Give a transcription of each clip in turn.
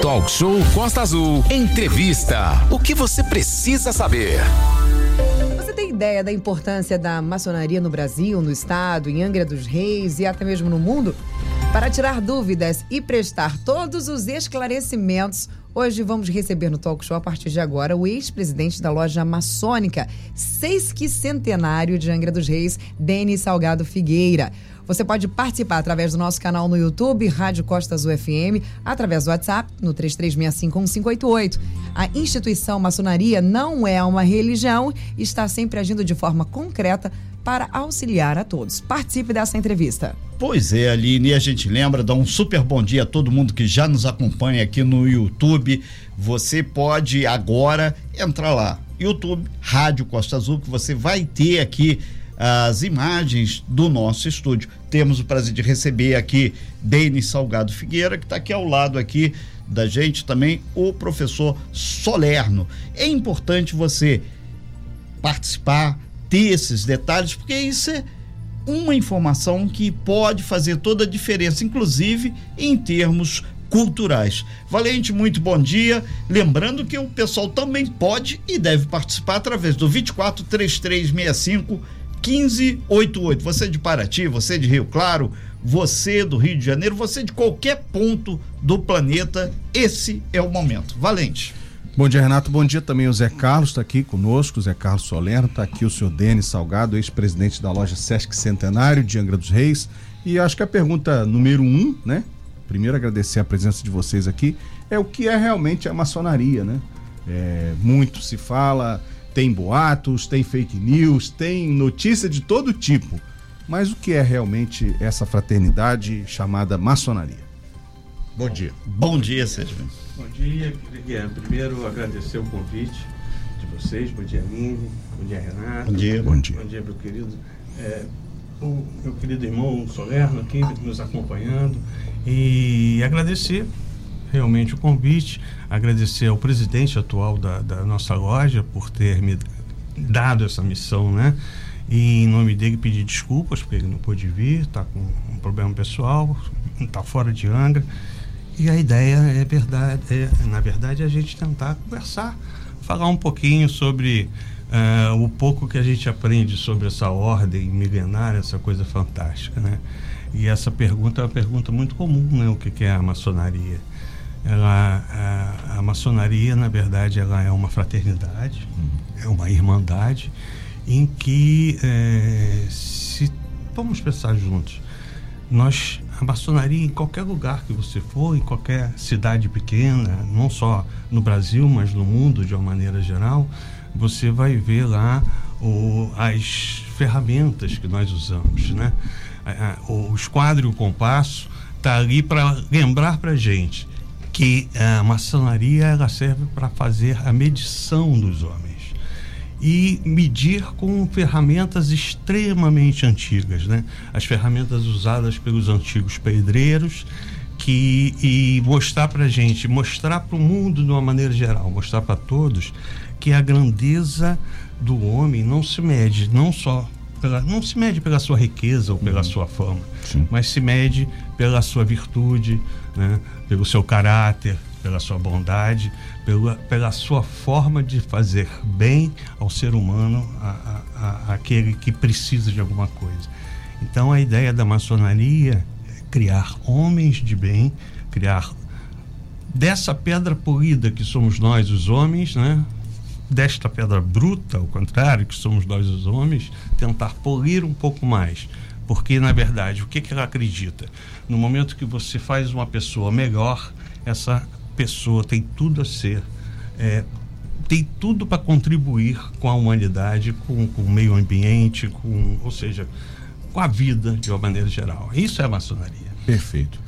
Talk Show Costa Azul. Entrevista. O que você precisa saber? Você tem ideia da importância da maçonaria no Brasil, no estado, em Angra dos Reis e até mesmo no mundo? Para tirar dúvidas e prestar todos os esclarecimentos, hoje vamos receber no Talk Show, a partir de agora, o ex-presidente da loja maçônica, sesquicentenário de Angra dos Reis, Denis Salgado Figueira. Você pode participar através do nosso canal no YouTube, Rádio Costa Azul FM, através do WhatsApp, no 33651588. A instituição maçonaria não é uma religião e está sempre agindo de forma concreta para auxiliar a todos. Participe dessa entrevista. Pois é, Aline, a gente lembra, dá um super bom dia a todo mundo que já nos acompanha aqui no YouTube. Você pode agora entrar lá, YouTube, Rádio Costa Azul, que você vai ter aqui as imagens do nosso estúdio. Temos o prazer de receber aqui Denis Salgado Figueira, que está aqui ao lado aqui da gente também, o professor Solerno. É importante você participar, ter esses detalhes, porque isso é uma informação que pode fazer toda a diferença, inclusive em termos culturais. Valente, muito bom dia. Lembrando que o pessoal também pode e deve participar através do 24 3365 1588. Você de Paraty, você de Rio Claro, você do Rio de Janeiro, você de qualquer ponto do planeta, esse é o momento. Valente. Bom dia, Renato. Bom dia também. O Zé Carlos está aqui conosco, o Zé Carlos Solerno, está aqui o senhor Denis Salgado, ex-presidente da loja Sesc Centenário de Angra dos Reis. E acho que a pergunta número um, né? Primeiro agradecer a presença de vocês aqui, é o que é realmente a maçonaria, né? É, muito se fala, tem boatos, tem fake news, tem notícia de todo tipo. Mas o que é realmente essa fraternidade chamada maçonaria? Bom dia. Bom dia, Sérgio. Bom dia. Queria primeiro agradecer o convite de vocês. Bom dia, Aline. Bom dia, Renato. Bom dia. Bom dia. Bom dia, meu querido. É, o meu querido irmão Solerno aqui nos acompanhando. E agradecer realmente o convite, agradecer ao presidente atual da, da nossa loja por ter me dado essa missão, né? E em nome dele pedir desculpas porque ele não pôde vir, está com um problema pessoal, está fora de Angra. E a ideia é verdade, é, na verdade, é a gente tentar conversar, falar um pouquinho sobre uh, o pouco que a gente aprende sobre essa ordem milenária, essa coisa fantástica, né? E essa pergunta é uma pergunta muito comum, né? O que, que é a maçonaria? Ela a, a, maçonaria na verdade ela é uma fraternidade uhum. é uma irmandade em que é, se vamos pensar juntos nós a maçonaria em qualquer lugar que você for em qualquer cidade pequena não só no Brasil mas no mundo de uma maneira geral você vai ver lá o, as ferramentas que nós usamos né o esquadro e o compasso está ali para lembrar para gente que a maçonaria ela serve para fazer a medição dos homens e medir com ferramentas extremamente antigas, né? As ferramentas usadas pelos antigos pedreiros que e mostrar para gente, mostrar para o mundo de uma maneira geral, mostrar para todos que a grandeza do homem não se mede não só pela, não se mede pela sua riqueza ou pela uhum. sua fama, Sim. mas se mede pela sua virtude, né? pelo seu caráter, pela sua bondade, pela, pela sua forma de fazer bem ao ser humano, a, a, a, aquele que precisa de alguma coisa. Então a ideia da maçonaria é criar homens de bem, criar dessa pedra polida que somos nós os homens, né? Desta pedra bruta, ao contrário, que somos nós os homens, tentar polir um pouco mais. Porque, na verdade, o que, que ela acredita? No momento que você faz uma pessoa melhor, essa pessoa tem tudo a ser, é, tem tudo para contribuir com a humanidade, com, com, o meio ambiente, com, ou seja, com a vida de uma maneira geral. Isso é a maçonaria. Perfeito.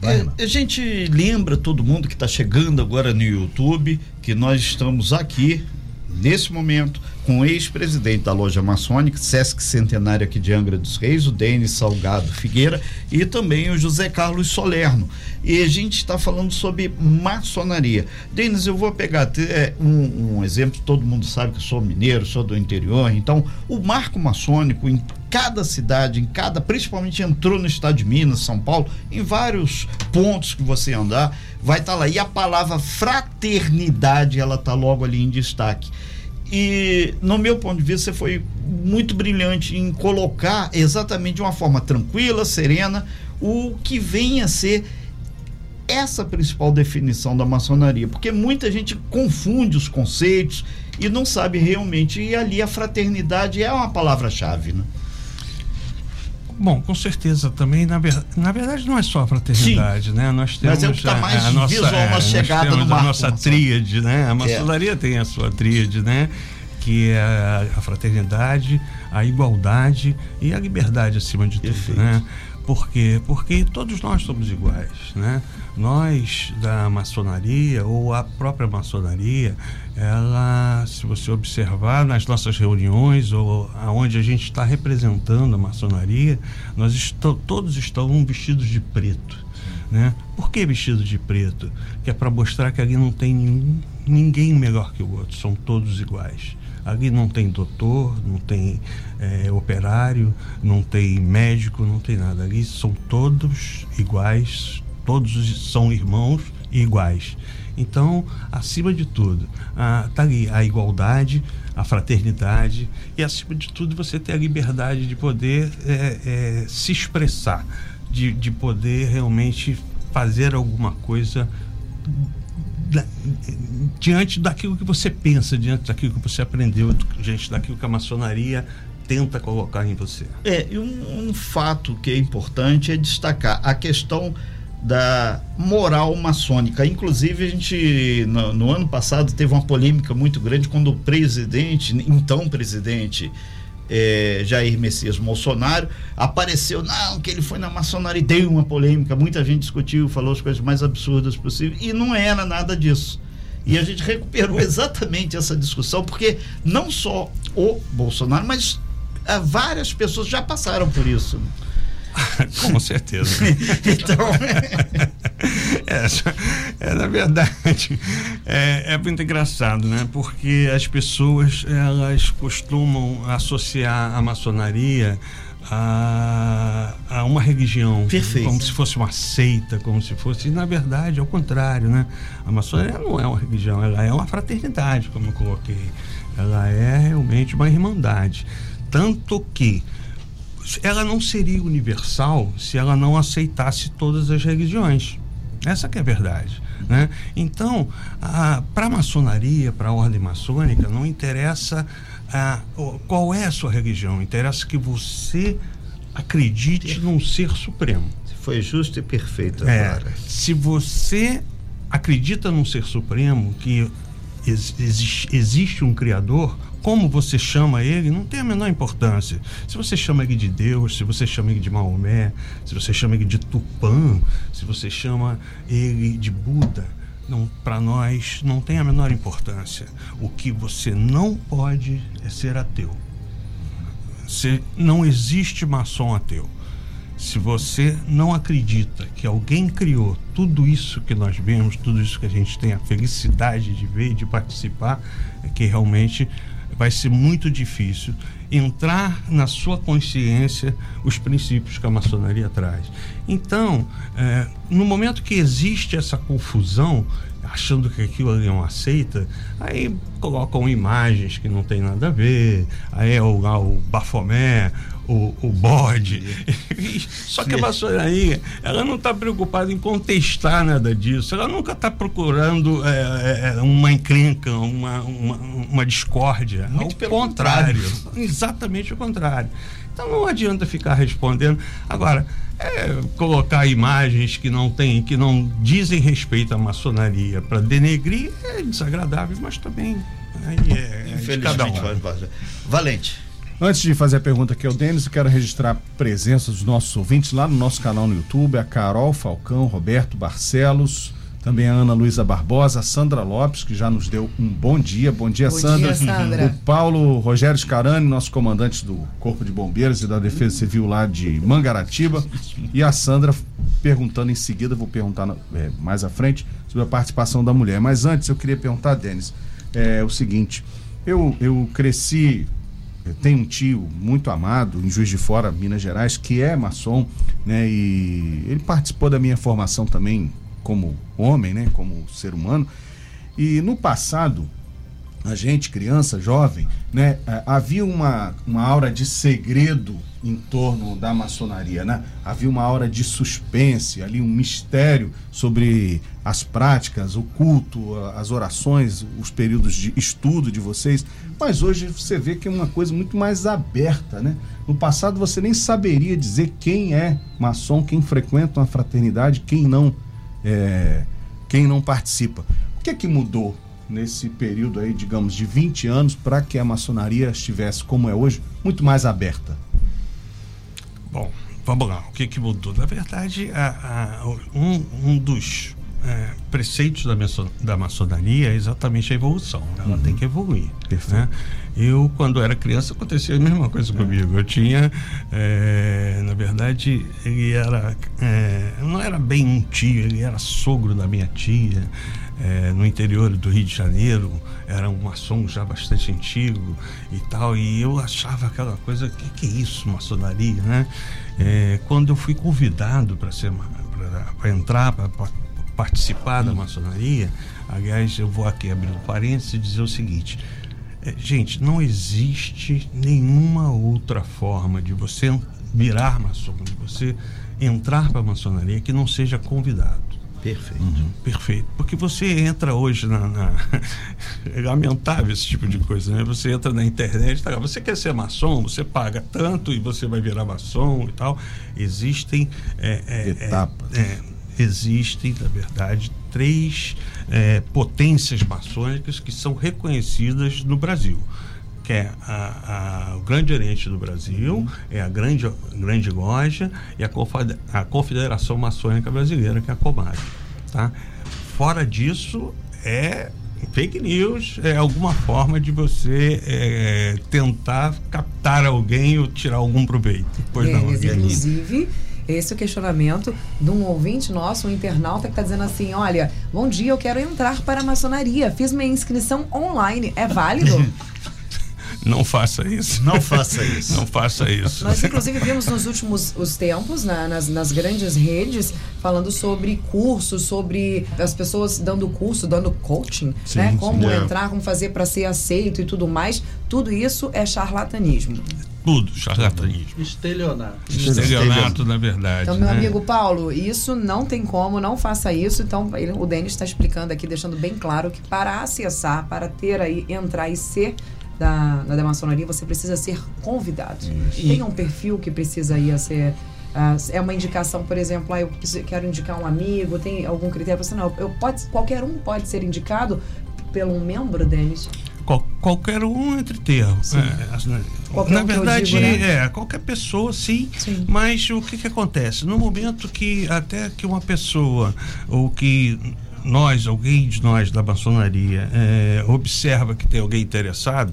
É, a gente lembra todo mundo que está chegando agora no YouTube que nós estamos aqui nesse momento com o ex-presidente da loja maçônica, Sesc Centenário aqui de Angra dos Reis, o Denis Salgado Figueira, e também o José Carlos Solerno. E a gente está falando sobre maçonaria. Denis, eu vou pegar é, um, um, exemplo, todo mundo sabe que eu sou mineiro, sou do interior, então o marco maçônico em cada cidade, em cada, principalmente entrou no estado de Minas, São Paulo, em vários pontos que você andar, vai estar tá lá. E a palavra fraternidade, ela está logo ali em destaque. E, no meu ponto de vista, você foi muito brilhante em colocar exatamente de uma forma tranquila, serena, o que vem a ser essa principal definição da maçonaria, porque muita gente confunde os conceitos e não sabe realmente, e ali a fraternidade é uma palavra-chave, né? Bom, com certeza também, na, ver, na verdade não é só a fraternidade, Sim, né? Nós temos mas é o que tá mais a, a nossa, visual, uma é, chegada no marco, a nossa tríade, né? A é. maçonaria é. tem a sua tríade, né? Que é a, a, fraternidade, a igualdade e a liberdade acima de tudo, Perfeito. né? Por quê? Porque todos nós somos iguais, né? Nós da maçonaria ou a própria maçonaria, ela, se você observar nas nossas reuniões ou aonde a gente está representando a maçonaria, nós todos estão vestidos de preto. Né? Por que vestido de preto? Que é para mostrar que ali não tem nenhum, ninguém melhor que o outro, são todos iguais. Ali não tem doutor, não tem é, operário, não tem médico, não tem nada. Ali são todos iguais, todos são irmãos iguais. Então, acima de tudo, está ali a igualdade, a fraternidade e, acima de tudo, você ter a liberdade de poder é, é, se expressar, de, de poder realmente fazer alguma coisa da, diante daquilo que você pensa, diante daquilo que você aprendeu, diante daquilo que a maçonaria tenta colocar em você. É, e um, um fato que é importante é destacar a questão da moral maçônica. Inclusive, a gente, no, no, ano passado, teve uma polêmica muito grande quando o presidente, então presidente é, Jair Messias Bolsonaro, apareceu, não, que ele foi na maçonaria, deu uma polêmica, muita gente discutiu, falou as coisas mais absurdas possíveis, e não era nada disso. E a gente recuperou exatamente essa discussão, porque não só o Bolsonaro, mas ah, várias pessoas já passaram por isso. Com certeza. então. é, é, na verdade, é, é muito engraçado, né? Porque as pessoas elas costumam associar a maçonaria a, a uma religião. Perfeito. Como se fosse uma seita, como se fosse. E, na verdade, é o contrário, né? A maçonaria não é uma religião, ela é uma fraternidade, como eu coloquei. Ela é realmente uma irmandade. Tanto que ela não seria universal se ela não aceitasse todas as religiões. Essa que é a verdade. Né? Então, para a maçonaria, para a ordem maçônica, não interessa a, qual é a sua religião, interessa que você acredite num ser supremo. Foi justo e perfeito é, agora. Se você acredita num ser supremo, que existe, um Criador, como você chama ele não tem a menor importância. Se você chama ele de Deus, se você chama ele de Maomé, se você chama ele de Tupã, se você chama ele de Buda, não para nós não tem a menor importância. O que você não pode é ser ateu. Se não existe maçom ateu. Se você não acredita que alguém criou tudo isso que nós vemos, tudo isso que a gente tem a felicidade de ver e de participar, é que realmente vai ser muito difícil entrar na sua consciência os princípios que a maçonaria traz. Então, é, no momento que existe essa confusão, achando que aquilo ali é uma seita, aí colocam imagens que não tem nada a ver, aí é o, o bafomé, o, o bode. Só que a maçonaria, ela não está preocupada em contestar nada disso, ela nunca está procurando é, é, é, uma encrenca, uma, uma, uma discórdia. Muito Ao pelo contrário. contrário. Exatamente o contrário. Então não adianta ficar respondendo. Agora, é, colocar imagens que não tem, que não dizem respeito à maçonaria para denegrir é desagradável, mas também aí é, é de cada um. Valente. Antes de fazer a pergunta aqui ao Denis, eu quero registrar a presença dos nossos ouvintes lá no nosso canal no YouTube, a Carol Falcão, Roberto Barcelos, também a Ana Luísa Barbosa, a Sandra Lopes, que já nos deu um bom dia. Bom dia, Bom Sandra. dia, Sandra. O Paulo Rogério Scarani, nosso comandante do Corpo de Bombeiros e da Defesa Civil lá de Mangaratiba. E a Sandra perguntando em seguida, vou perguntar é, mais à frente, sobre a participação da mulher. Mas antes eu queria perguntar, Denis, é, o seguinte: eu, eu cresci tenho um tio muito amado em Juiz de Fora, Minas Gerais, que é maçom, né? E ele participou da minha formação também como homem, né? Como ser humano. E no passado, a gente, criança, jovem, né? Havia uma, uma aura de segredo em torno da maçonaria, né? Havia uma aura de suspense, ali um mistério sobre as práticas, o culto, as orações, os períodos de estudo de vocês. Mas hoje você vê que é uma coisa muito mais aberta, né? No passado você nem saberia dizer quem é maçom, quem frequenta uma fraternidade, quem não, é, quem não participa. O que é que mudou nesse período aí, digamos, de 20 anos para que a maçonaria estivesse como é hoje, muito mais aberta? Bom, vamos lá. O que, que mudou? Na verdade, a, a, um, um dos é, preceitos da, maçon, da maçonaria é exatamente a evolução. Ela uhum. tem que evoluir. Né? Eu, quando era criança, acontecia a mesma coisa comigo. Eu tinha, é, na verdade, ele era, é, não era bem um tio, ele era sogro da minha tia. É, no interior do Rio de Janeiro, era um maçom já bastante antigo e tal, e eu achava aquela coisa, o que, que é isso, maçonaria, né? É, quando eu fui convidado para ser para entrar, para participar da maçonaria, aliás, eu vou aqui abrir um parênteses e dizer o seguinte: é, gente, não existe nenhuma outra forma de você virar maçom, de você entrar para a maçonaria que não seja convidado. Perfeito. Uhum, perfeito. Porque você entra hoje na, na. É lamentável esse tipo de coisa, né? Você entra na internet, tá, você quer ser maçom, você paga tanto e você vai virar maçom e tal. Existem. É, é, Etapas. É, é, existem, na verdade, três é, potências maçônicas que são reconhecidas no Brasil que é a, a, o Grande Oriente do Brasil, uhum. é a Grande, grande Loja e a, a Confederação Maçônica Brasileira, que é a COMAG. Tá? Fora disso, é fake news, é alguma forma de você é, tentar captar alguém ou tirar algum proveito. Pois não, inclusive esse é o questionamento de um ouvinte nosso, um internauta, que está dizendo assim: olha, bom dia, eu quero entrar para a maçonaria. Fiz minha inscrição online. É válido? Não faça isso. Não faça isso. Não faça isso. Nós, inclusive, vimos nos últimos os tempos, né, nas, nas grandes redes, falando sobre cursos, sobre as pessoas dando curso, dando coaching, sim, né? Como sim, é. entrar, como fazer para ser aceito e tudo mais. Tudo isso é charlatanismo. Tudo, charlatanismo. Estelionato. Estelionato, na verdade. Então, meu né? amigo Paulo, isso não tem como, não faça isso. Então, ele, o Denis está explicando aqui, deixando bem claro que para acessar, para ter aí, entrar e ser da, da maçonaria, você precisa ser convidado. Isso. Tem um perfil que precisa ir a ser. Uh, é uma indicação, por exemplo, ah, eu quero indicar um amigo, tem algum critério? Você não, eu pode, qualquer um pode ser indicado pelo um membro, Denis? Qual, qualquer um entre termos. É, na verdade, digo, né? é, qualquer pessoa, sim, sim. Mas o que, que acontece? No momento que até que uma pessoa, ou que nós, alguém de nós da maçonaria, é, observa que tem alguém interessado,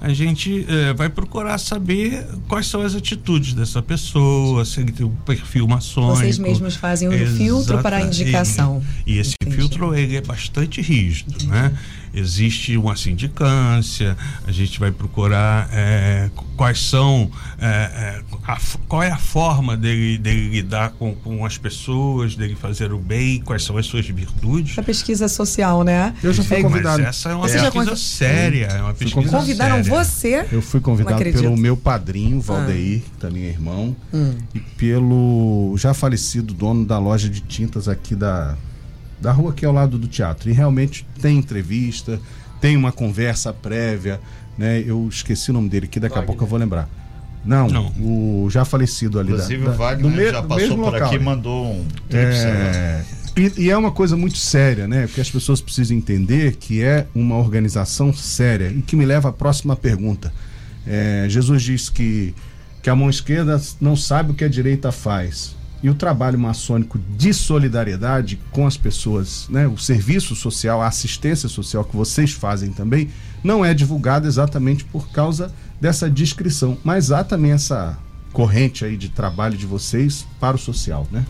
a gente é, vai procurar saber quais são as atitudes dessa pessoa, se ele tem um perfil maçônico. Vocês mesmos fazem um filtro para a indicação. E, e esse Entendi. filtro ele é bastante rígido, né? Existe uma sindicância, a gente vai procurar é, quais são, é, é, a, qual é a forma dele, dele lidar com, com as pessoas, dele fazer o bem, quais são as suas virtudes. A pesquisa social, né? Eu já fui é, convidado. Mas essa é uma pesquisa séria, é uma pesquisa Convidaram séria. você? Eu fui convidado pelo meu padrinho, Valdeir, ah. também é irmão, hum. e pelo já falecido dono da loja de tintas aqui da da rua que é ao lado do teatro. E realmente tem entrevista, tem uma conversa prévia, né? Eu esqueci o nome dele, que daqui Wagner. a pouco eu vou lembrar. Não, Não, o já falecido ali. Inclusive da, o Wagner me, já passou por local. aqui e mandou um é, e, e, é uma coisa muito séria, né? Porque as pessoas precisam entender que é uma organização séria. E que me leva à próxima pergunta. É, Jesus diz que, que a mão esquerda não sabe o que a direita faz e o trabalho maçônico de solidariedade com as pessoas, né, o serviço social, a assistência social que vocês fazem também, não é divulgado exatamente por causa dessa descrição. Mas há também essa corrente aí de trabalho de vocês para o social, né?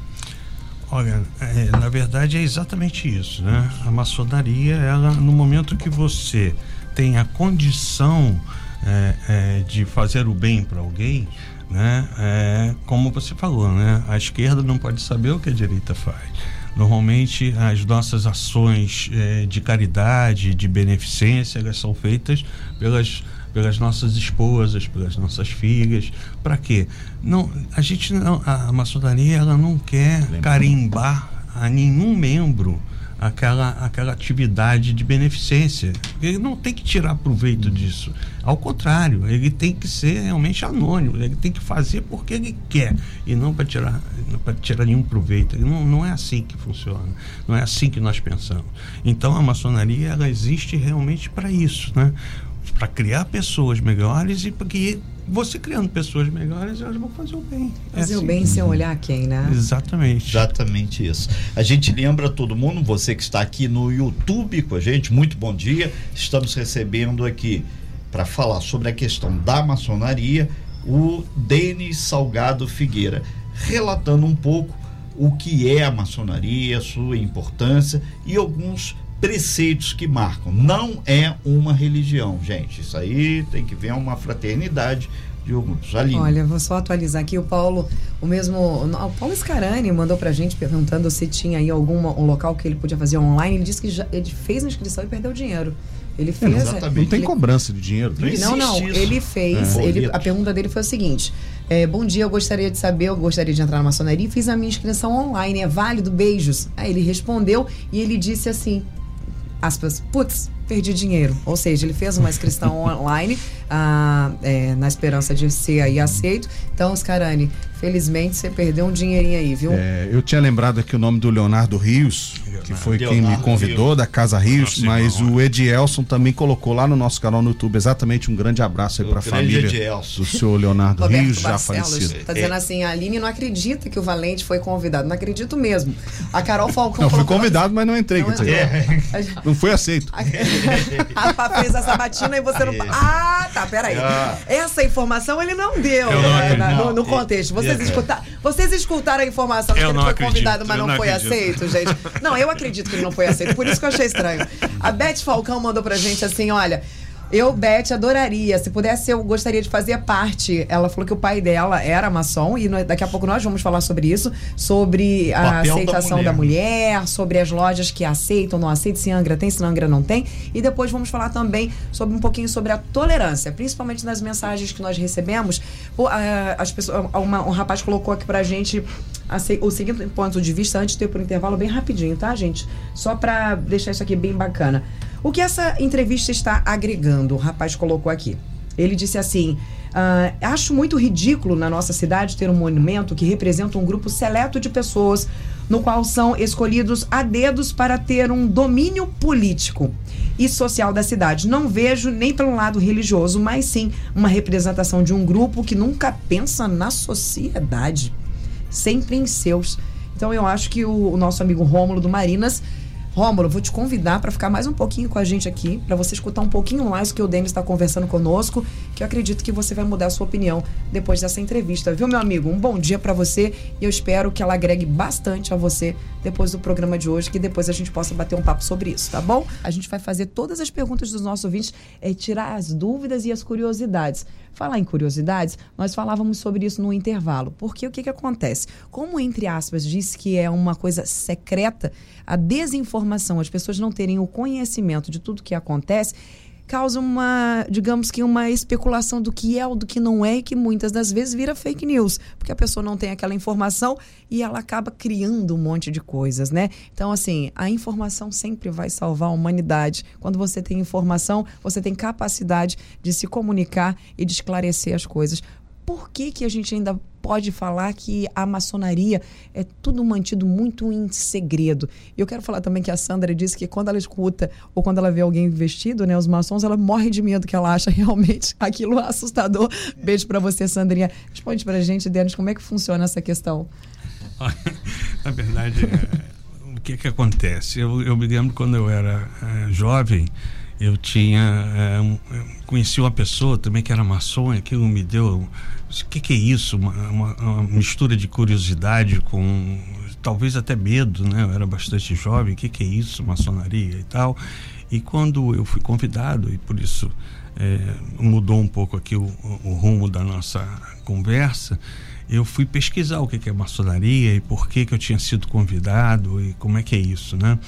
Olha, é, na verdade é exatamente isso, né? A maçonaria, ela, no momento que você tem a condição é, é, de fazer o bem para alguém, né? É, como você falou, né? A esquerda não pode saber o que a direita faz. Normalmente as nossas ações é, de caridade, de beneficência, elas são feitas pelas pelas nossas esposas, pelas nossas filhas. Para quê? Não, a gente não, a maçonaria ela não quer carimbar a nenhum membro aquela, aquela atividade de beneficência. Ele não tem que tirar proveito hum. disso. Ao contrário, ele tem que ser realmente anônimo. Ele tem que fazer porque ele quer e não para tirar, para tirar nenhum proveito. Não, não é assim que funciona. Não é assim que nós pensamos. Então a maçonaria ela existe realmente para isso, né? Para criar pessoas melhores e porque você criando pessoas melhores, elas vão fazer o bem. É fazer é assim. o bem sem olhar quem, né? Exatamente. Exatamente isso. A gente lembra todo mundo, você que está aqui no YouTube com a gente, muito bom dia. Estamos recebendo aqui para falar sobre a questão da maçonaria o Denis Salgado Figueira, relatando um pouco o que é a maçonaria, sua importância e alguns preceitos que marcam. Não é uma religião, gente. Isso aí tem que ver uma fraternidade de alguns. Aline. Olha, vou só atualizar aqui. O Paulo, o mesmo. O Paulo Scarani mandou pra gente perguntando se tinha aí algum um local que ele podia fazer online. Ele disse que já, ele fez a inscrição e perdeu dinheiro. Ele fez. É, exatamente. Não tem ele... cobrança de dinheiro. Não, não. não ele fez. É. Ele, a pergunta dele foi o seguinte: é, Bom dia, eu gostaria de saber, eu gostaria de entrar na maçonaria e fiz a minha inscrição online. É válido? Beijos. Aí ele respondeu e ele disse assim: aspas, putz, perdi dinheiro. Ou seja, ele fez uma inscrição online ah, é, na esperança de ser aí aceito. Então, Scarani, felizmente você perdeu um dinheirinho aí, viu? É, eu tinha lembrado aqui o nome do Leonardo Rios, que foi Leonardo quem me convidou, Rio. da Casa Rios, Nossa, mas irmão, o Edielson também colocou lá no nosso canal no YouTube exatamente um grande abraço aí para a família Edielson. do senhor Leonardo Roberto Rios, já falecido. Tá dizendo assim, a Aline não acredita que o Valente foi convidado. Não acredito mesmo. A Carol Falcão. Não, fui convidado, mas não entrei. Não, é. não foi aceito. A Pá fez a sabatina e você não. Ah, tá, peraí. Ah. Essa informação ele não deu não né, no, no, contexto. Vocês, é. escuta... Vocês escutaram a informação que ele foi acredito, convidado, mas não, não foi aceito, gente? Não, eu acredito que ele não foi aceito. Por isso que eu achei estranho. A Beth Falcão mandou pra gente assim: olha. Eu, Beth, adoraria. Se pudesse, eu gostaria de fazer parte. Ela falou que o pai dela era maçom, e daqui a pouco nós vamos falar sobre isso, sobre a aceitação da mulher. da mulher. sobre as lojas que aceitam, não aceitam, se Angra tem, se Angra não tem. E depois vamos falar também sobre um pouquinho sobre a tolerância, principalmente nas mensagens que nós recebemos. As pessoas, uma, um rapaz colocou aqui pra gente o seguinte ponto de vista antes de ter por intervalo bem rapidinho, tá, gente? Só para deixar isso aqui bem bacana. O que essa entrevista está agregando? O rapaz colocou aqui. Ele disse assim: uh, Acho muito ridículo na nossa cidade ter um monumento que representa um grupo seleto de pessoas, no qual são escolhidos a dedos para ter um domínio político e social da cidade. Não vejo nem pelo lado religioso, mas sim uma representação de um grupo que nunca pensa na sociedade, sempre em seus. Então eu acho que o, o nosso amigo Rômulo do Marinas Rômulo, vou te convidar para ficar mais um pouquinho com a gente aqui, para você escutar um pouquinho mais o que o Denis está conversando conosco, que eu acredito que você vai mudar a sua opinião depois dessa entrevista, viu, meu amigo? Um bom dia para você e eu espero que ela agregue bastante a você depois do programa de hoje, que depois a gente possa bater um papo sobre isso, tá bom? A gente vai fazer todas as perguntas dos nossos ouvintes, é, tirar as dúvidas e as curiosidades. Falar em curiosidades, nós falávamos sobre isso no intervalo. Porque o que, que acontece? Como, entre aspas, diz que é uma coisa secreta, a desinformação, as pessoas não terem o conhecimento de tudo que acontece, causa uma, digamos que uma especulação do que é ou do que não é e que muitas das vezes vira fake news, porque a pessoa não tem aquela informação e ela acaba criando um monte de coisas, né? Então, assim, a informação sempre vai salvar a humanidade. Quando você tem informação, você tem capacidade de se comunicar e de esclarecer as coisas por que, que a gente ainda pode falar que a maçonaria é tudo mantido muito em segredo? Eu quero falar também que a Sandra disse que quando ela escuta ou quando ela vê alguém vestido, né, os maçons, ela morre de medo que ela acha realmente aquilo assustador. Beijo para você, Sandrinha. Responde pra gente, Denis, como é que funciona essa questão? Na verdade, é, o que que acontece? Eu, eu me lembro quando eu era é, jovem, eu tinha é, conheci uma pessoa também que era maçom, aquilo me deu o que, que é isso? Uma, uma, uma, mistura de curiosidade com talvez até medo, né? Eu era bastante jovem, o que, que é isso, maçonaria e tal. E quando eu fui convidado, e por isso é, mudou um pouco aqui o, o, rumo da nossa conversa, eu fui pesquisar o que, que é maçonaria e por que, que eu tinha sido convidado e como é que é isso, né?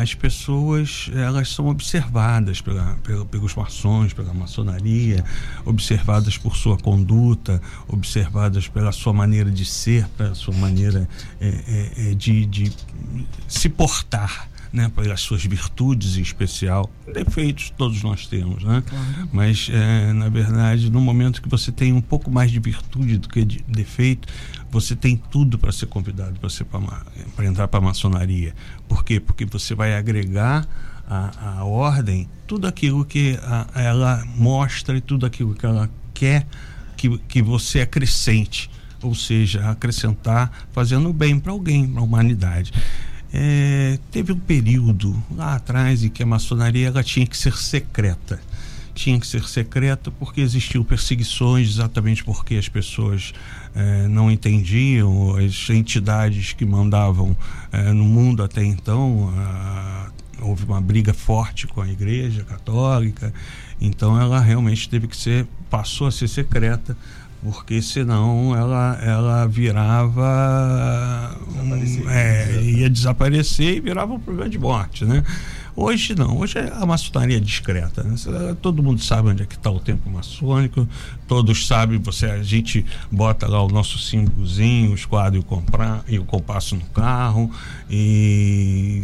As pessoas elas são observadas pela, pela, pelos maçons, pela maçonaria, observadas por sua conduta, observadas pela sua maneira de ser, pela sua maneira é, é, é de, de se portar né, pelas suas virtudes em especial. Defeitos todos nós temos, né? Claro. Mas, é, na verdade, no momento que você tem um pouco mais de virtude do que de defeito, você tem tudo para ser convidado para entrar para a maçonaria. Por quê? Porque você vai agregar a ordem tudo aquilo que a, ela mostra e tudo aquilo que ela quer que, que você acrescente ou seja, acrescentar fazendo bem para alguém, para a humanidade. É, teve um período lá atrás em que a maçonaria ela tinha que ser secreta. Tinha que ser secreta porque existiam perseguições, exatamente porque as pessoas é, não entendiam, as entidades que mandavam é, no mundo até então. A, houve uma briga forte com a Igreja Católica, então ela realmente teve que ser, passou a ser secreta porque senão ela, ela virava. Um, é, ia desaparecer e virava um problema de morte, né? Hoje não, hoje é a maçonaria é discreta. Né? Todo mundo sabe onde é que está o templo maçônico, todos sabem, você, a gente bota lá o nosso símbolozinho, o esquadro e o, comprar, e o compasso no carro, e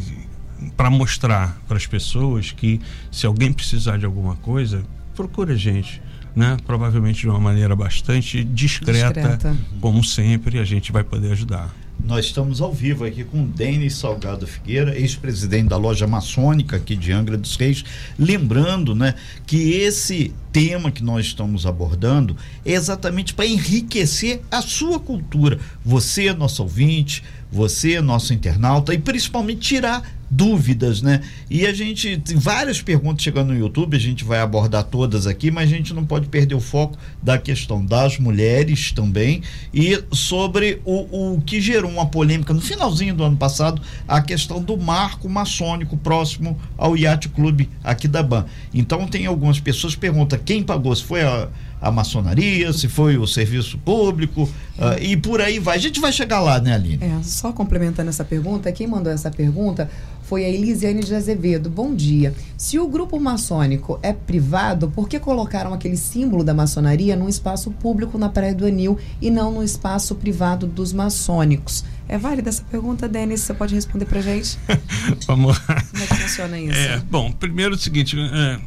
para mostrar para as pessoas que se alguém precisar de alguma coisa, procura a gente né? Provavelmente de uma maneira bastante discreta, discreta, como sempre, a gente vai poder ajudar. Nós estamos ao vivo aqui com Denis Salgado Figueira, ex-presidente da loja maçônica aqui de Angra dos Reis. Lembrando, né, que esse tema que nós estamos abordando é exatamente para enriquecer a sua cultura. Você, nosso ouvinte, você, nosso internauta, e principalmente tirar dúvidas, né? E a gente tem várias perguntas chegando no YouTube, a gente vai abordar todas aqui, mas a gente não pode perder o foco da questão das mulheres também e sobre o, o que gerou uma polêmica no finalzinho do ano passado, a questão do marco maçônico próximo ao Yacht Clube aqui da Ban. Então tem algumas pessoas que perguntam quem pagou, se foi a a maçonaria, se foi o serviço público uh, e por aí vai. A gente vai chegar lá, né, Aline? É, só complementando essa pergunta, quem mandou essa pergunta foi a Elisiane de Azevedo. Bom dia. Se o grupo maçônico é privado, por que colocaram aquele símbolo da maçonaria num espaço público na Praia do Anil e não no espaço privado dos maçônicos? É válida essa pergunta, Denis? Você pode responder pra gente? Vamos lá. Como é que funciona isso? É, bom, primeiro o seguinte, é,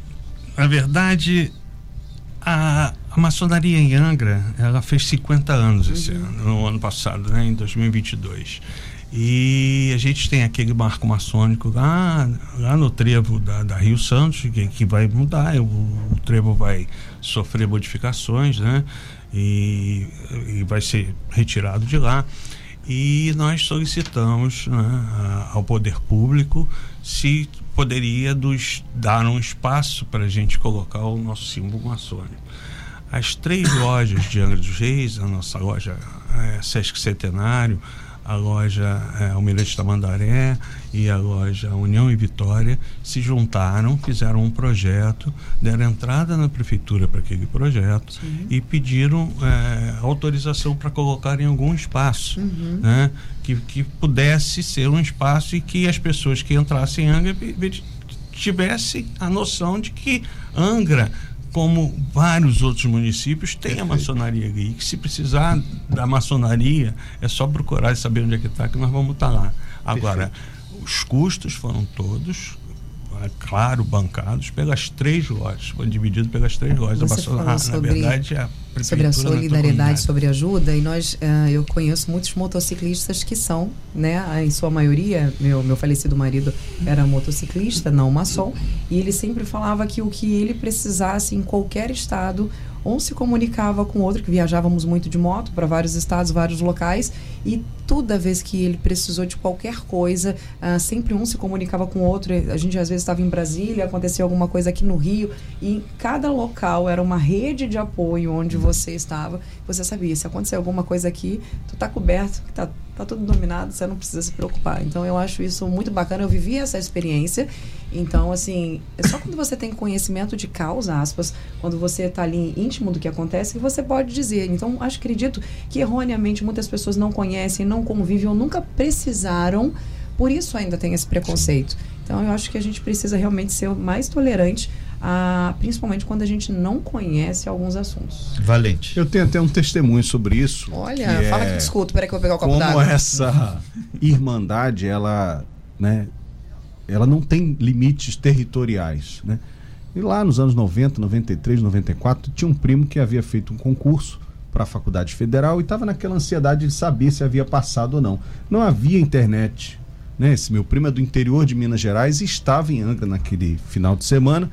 na verdade, a, a maçonaria em Angra, ela fez 50 anos esse uhum. ano, no ano passado, né, em 2022. E a gente tem aquele marco maçônico lá, lá no trevo da, da Rio Santos, que, que vai mudar, o, o trevo vai sofrer modificações, né? E, e vai ser retirado de lá. E nós solicitamos né, ao poder público se poderia nos dar um espaço para a gente colocar o nosso símbolo maçônico. As três lojas de Angra dos Reis, a nossa loja é, Sesc Centenário, a loja é, Almirante da Mandaré e a loja União e Vitória se juntaram, fizeram um projeto, deram entrada na prefeitura para aquele projeto Sim. e pediram é, autorização para colocar em algum espaço, uhum. né? que, que pudesse ser um espaço e que as pessoas que entrassem em Angra tivessem a noção de que Angra como vários outros municípios, tem a maçonaria aí. Que se precisar da maçonaria, é só procurar e saber onde é que está, que nós vamos estar tá lá. Agora, Perfeito. os custos foram todos claro, bancados pelas três lojas, foi dividido pelas três lojas. Você falou ah, sobre, na verdade, a sobre a solidariedade, sobre ajuda, e nós, uh, eu conheço muitos motociclistas que são, né, em sua maioria, meu, meu falecido marido era motociclista, não maçom, e ele sempre falava que o que ele precisasse em qualquer estado, um se comunicava com o outro, que viajávamos muito de moto para vários estados, vários locais, e toda vez que ele precisou de qualquer coisa, uh, sempre um se comunicava com o outro. A gente às vezes estava em Brasília, aconteceu alguma coisa aqui no Rio, e em cada local era uma rede de apoio onde você estava. Você sabia, se acontecer alguma coisa aqui, tu tá coberto, tá, tá tudo dominado, você não precisa se preocupar. Então eu acho isso muito bacana. Eu vivi essa experiência. Então, assim, é só quando você tem conhecimento de causa, aspas, quando você está ali íntimo do que acontece, que você pode dizer. Então, acho, acredito que erroneamente muitas pessoas não conhecem, não convivem ou nunca precisaram, por isso ainda tem esse preconceito. Então, eu acho que a gente precisa realmente ser mais tolerante a, principalmente quando a gente não conhece alguns assuntos. Valente. Eu tenho até um testemunho sobre isso. Olha, que fala é que escuto, peraí que eu vou pegar o copo Como d'água. essa irmandade, ela, né, ela não tem limites territoriais, né? E lá nos anos 90, 93, 94, tinha um primo que havia feito um concurso para a faculdade federal e estava naquela ansiedade de saber se havia passado ou não. Não havia internet, né? Esse meu primo é do interior de Minas Gerais e estava em Angra naquele final de semana.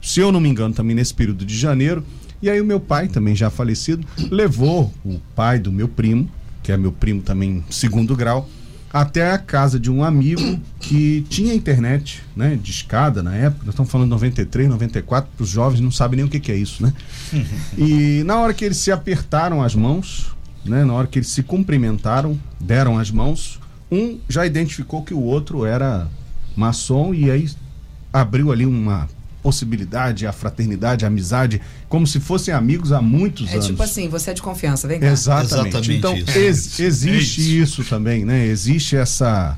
Se eu não me engano, também nesse período de janeiro. E aí o meu pai, também já falecido, levou o pai do meu primo, que é meu primo também segundo grau, até a casa de um amigo que tinha internet, né, de escada na época. Nós estamos falando de 93, 94, para os jovens não sabem nem o que, que é isso, né? E na hora que eles se apertaram as mãos, né, na hora que eles se cumprimentaram, deram as mãos, um já identificou que o outro era maçom e aí abriu ali uma possibilidade, a fraternidade, a amizade, como se fossem amigos há muitos é anos. É tipo assim, você é de confiança, vem cá. Exatamente. Exatamente então, isso. ex existe É isso. isso. também, né? Existe essa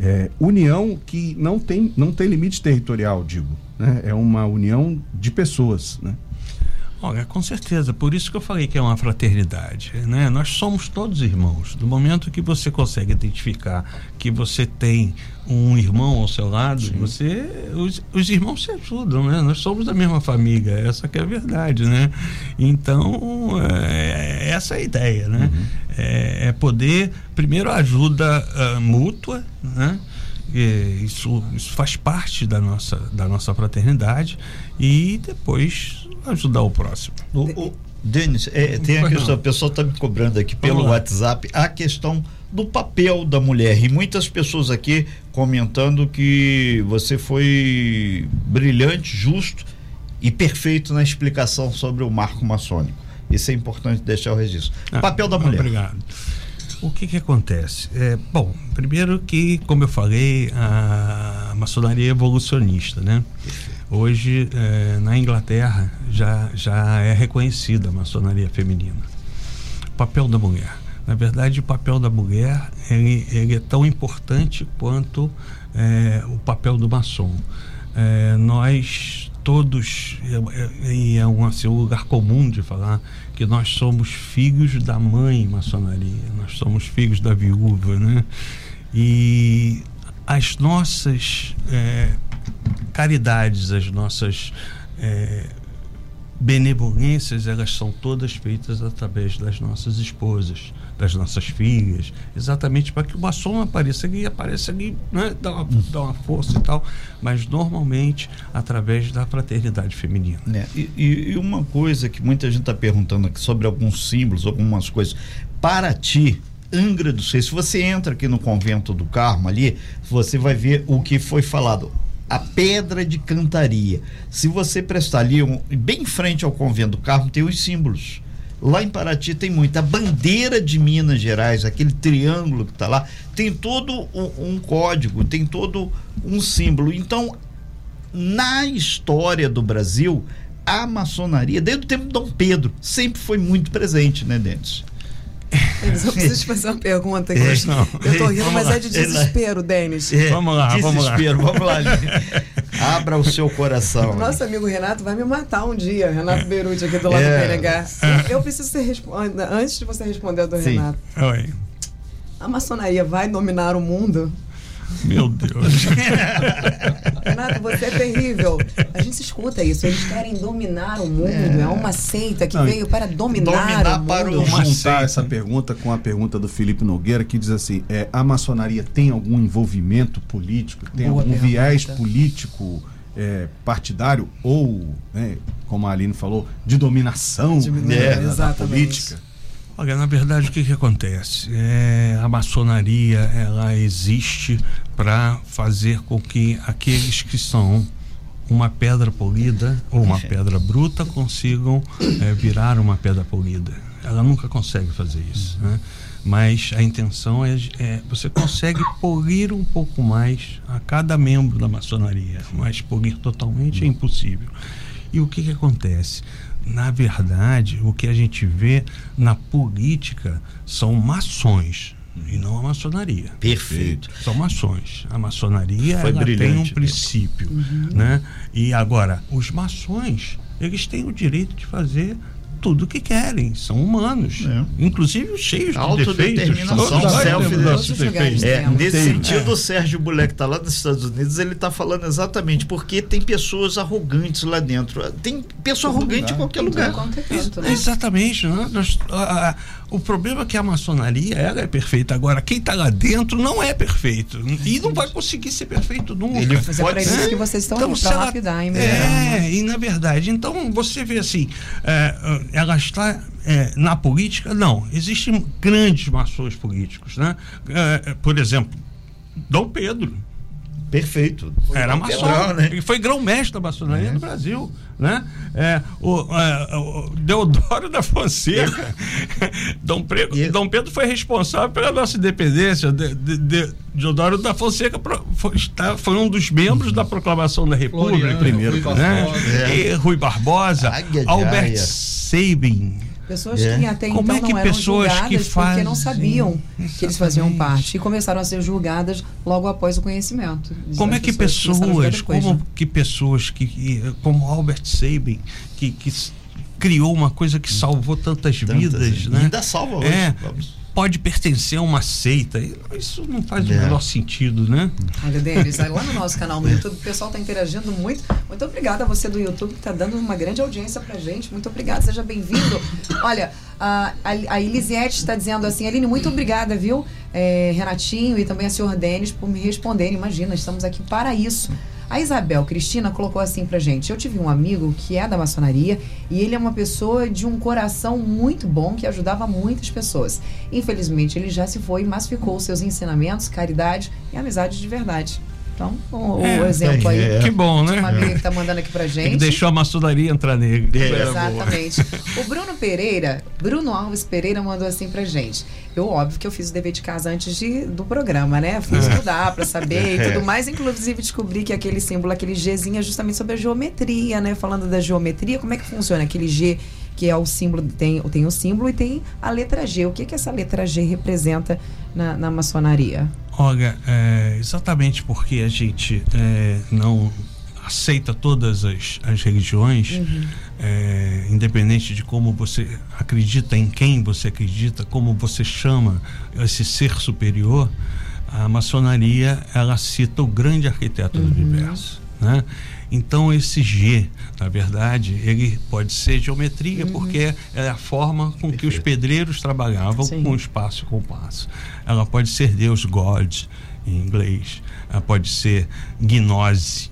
é, união que não tem, não tem limite territorial, digo. Né? É uma união de pessoas, né? Olha, com certeza. Por isso que eu falei que é uma fraternidade. Né? Nós somos todos irmãos. Do momento que você consegue identificar que você tem um irmão ao seu lado, você, os, os, irmãos se ajudam, né? Nós somos da mesma família. Essa que é a verdade, né? Então, é, essa é a ideia, né? Uhum. É, é, poder, primeiro, ajuda uh, mútua, né? Isso, isso faz parte da nossa, da nossa fraternidade e depois ajudar o próximo. O, o Denis, é, tem a questão, o pessoal está me cobrando aqui pelo WhatsApp a questão do papel da mulher. E muitas pessoas aqui comentando que você foi brilhante, justo e perfeito na explicação sobre o marco maçônico. Isso é importante deixar o registro. Ah, papel da mulher. Obrigado. O que que acontece? É, bom, primeiro que, como eu falei, a maçonaria é evolucionista, né? Hoje, é, na Inglaterra, já, já é reconhecida a maçonaria feminina. O papel da mulher. Na verdade, o papel da mulher ele, ele é tão importante quanto é, o papel do maçom. É, nós todos, e é um assim, lugar comum de falar, que nós somos filhos da mãe maçonaria, nós somos filhos da viúva, né? E as nossas é, caridades, as nossas é, benevolências, elas são todas feitas através das nossas esposas, das nossas filhas, exatamente para que o maçom apareça ali, apareça ali, né? dá, uma, dá uma força e tal, mas normalmente através da fraternidade feminina. É, e, e, uma coisa que muita gente está perguntando aqui sobre alguns símbolos, algumas coisas. Para ti, Angra do Reis, se você entra aqui no convento do Carmo ali, você vai ver o que foi falado a pedra de cantaria. Se você prestar ali, um, bem em frente ao convento do Carmo, tem os símbolos. Lá em Paraty tem muito. A bandeira de Minas Gerais, aquele triângulo que está lá, tem todo um, um, código, tem todo um símbolo. Então, na história do Brasil, a maçonaria, desde o tempo de Dom Pedro, sempre foi muito presente, né, Dentes? Denis, eu preciso te fazer uma pergunta aqui. É, não. Eu tô rindo, mas é de desespero, Denis. É, vamos lá, desespero, vamos lá. Vamos lá, Abra o seu coração. Nosso amigo Renato vai me matar um dia, Renato Beruti, aqui do lado é. do PNH. Eu preciso ser responder, antes de você responder do Sim. Renato. Oi. A maçonaria vai dominar o mundo? Meu Deus. Renato, você é terrível. A gente escuta isso. Eles querem dominar o mundo. É, é uma seita que Não, veio para dominar, dominar o para mundo. Para juntar essa pergunta com a pergunta do Felipe Nogueira, que diz assim: é, a maçonaria tem algum envolvimento político? Tem Boa algum pergunta. viés político é, partidário ou, né, como a Aline falou, de dominação De né, da- política. Olha, na verdade, o que, que acontece? É, a maçonaria ela existe para fazer com que aqueles que são uma pedra polida ou uma pedra bruta consigam é, virar uma pedra polida. Ela nunca consegue fazer isso, né? Mas a intenção é, é você consegue polir um pouco mais a cada membro da maçonaria, mas polir totalmente é impossível. E o que, que acontece? Na verdade, o que a gente vê na política são maçons e não a maçonaria. Perfeito. São maçons. A maçonaria Foi ela tem um mesmo. princípio, né? E agora, os maçons, eles têm o direito de fazer tudo o que querem, são humanos, É. inclusive cheios de Autodeterminação, defeitos. É, Temos. nesse Tem. sentido, É. o Sérgio Bulé, que está lá nos Estados Unidos, ele está falando exatamente porque tem pessoas arrogantes lá dentro. Tem pessoa arrogante em qualquer lugar. É né? Exatamente. né? Nós- a- a- o problema é que a maçonaria ela é perfeita. Agora, quem está lá dentro não é perfeito. E não vai conseguir ser perfeito nunca. Ele Mas é Pode pra isso que vocês estão Então, ela- lapidar, hein. É, e na verdade, então você vê assim, é, ela está é, na política, não, existem grandes maçons políticos, né? É, por exemplo, Dom Pedro Perfeito. era Dom maçom, Pedrão, né? ele foi grão-mestre da maçonaria no Brasil, né? É, o, é, o Deodoro da Fonseca, Dom, Pre- E- Dom Pedro foi responsável pela nossa independência. De, de, de- Deodoro da Fonseca foi, está- foi um dos membros da proclamação da República, Floriano, primeiro, Rui né? Barbosa. E Rui Barbosa, Águia Albert Aia. Pessoas É. que até Como então é que não eram pessoas que julgadas porque não sabiam que eles faziam parte e começaram a ser julgadas logo após o conhecimento. Como é que pessoas, depois, como né? que pessoas que, como Albert Sabin, que, que criou uma coisa que salvou tantas, Tantas, vidas, e né? ainda salva hoje. É, Vamos. Pode pertencer a uma seita. Isso não faz o É. menor sentido, né? Olha, Denis, lá no nosso canal no YouTube, o pessoal está interagindo muito. Muito obrigada a você do YouTube que está dando uma grande audiência pra gente. Muito obrigada, seja bem-vindo. Olha, a, a, a Elisiette está dizendo assim, Aline, muito obrigada, viu? É, Renatinho e também a senhor Denis por me responderem. Imagina, estamos aqui para isso. A Isabel Cristina colocou assim pra gente: Eu tive um amigo que é da maçonaria e ele é uma pessoa de um coração muito bom que ajudava muitas pessoas. Infelizmente, ele já se foi, mas ficou seus ensinamentos, caridade e amizade de verdade. Então, o, É, exemplo aí. é. Que bom, de Uma né? amiga que tá mandando aqui pra Ele gente. deixou a maçonaria entrar nele. É. Exatamente. O Bruno Pereira, Bruno Alves Pereira mandou assim pra gente. Eu, óbvio que eu fiz o dever de casa antes de, do programa, né? Fui estudar pra saber e tudo mais. Inclusive, descobri que aquele símbolo, aquele Gzinho, é justamente sobre a geometria, né? Falando da geometria, como é que funciona aquele G, que é o símbolo, tem, tem o símbolo e tem a letra G. O que, que essa letra G representa na, na maçonaria? Olha, é, exatamente porque a gente é, não aceita todas as, as religiões, é, independente de como você acredita, em quem você acredita, como você chama esse ser superior, a maçonaria ela cita o grande arquiteto do universo. Né? Então esse G, na verdade, ele pode ser geometria, porque é a forma com que os pedreiros trabalhavam Sim. com espaço e compasso. Ela pode ser Deus, God, em inglês. Ela pode ser gnose,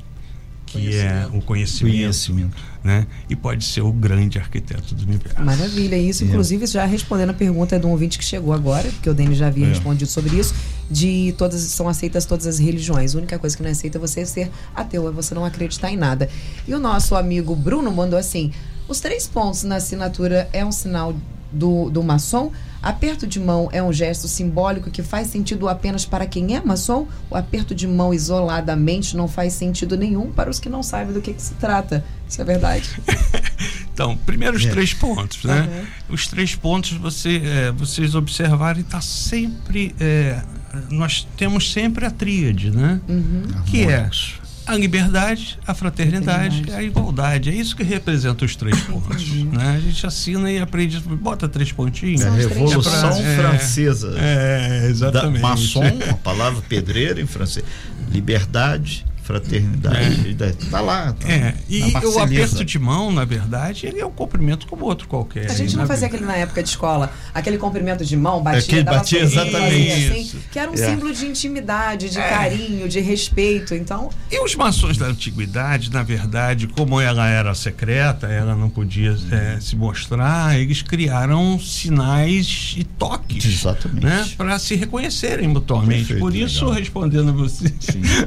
que é o conhecimento, Conhecimento. né? E pode ser o grande arquiteto do universo. Maravilha, isso. Inclusive, já respondendo a pergunta de um ouvinte que chegou agora, porque o Denis já havia É. respondido sobre isso, de todas são aceitas todas as religiões. A única coisa que não é aceita é você ser ateu, é você não acreditar em nada. E o nosso amigo Bruno mandou assim: os três pontos na assinatura é um sinal do, do maçom? Aperto de mão é um gesto simbólico que faz sentido apenas para quem é maçom? O aperto de mão isoladamente não faz sentido nenhum para os que não sabem do que, que se trata. Isso é verdade. Então, primeiro os É. três pontos, né? Os três pontos, você, é, vocês observarem, está sempre. é, nós temos sempre a tríade, né? Que é a liberdade, a fraternidade e a igualdade. É isso que representa os três pontos. Né? A gente assina e aprende, bota três pontinhos. É a Revolução pontos. É. Francesa. É, Da, exatamente. maçom, a palavra pedreiro em francês. Liberdade, fraternidade. É. Tá lá. Tá é, e o aperto de mão, na verdade, ele é um cumprimento como outro qualquer. A gente não fazia aquele na época de escola, aquele cumprimento de mão, batia, aquele batia exatamente assim, que era um é. símbolo de intimidade, de é. carinho, de respeito. Então. E os maçons da antiguidade, na verdade, como ela era secreta, ela não podia é, se mostrar, eles criaram sinais e toques. Exatamente. Né, para se reconhecerem mutuamente. Perfeito, Por isso, legal. respondendo a você,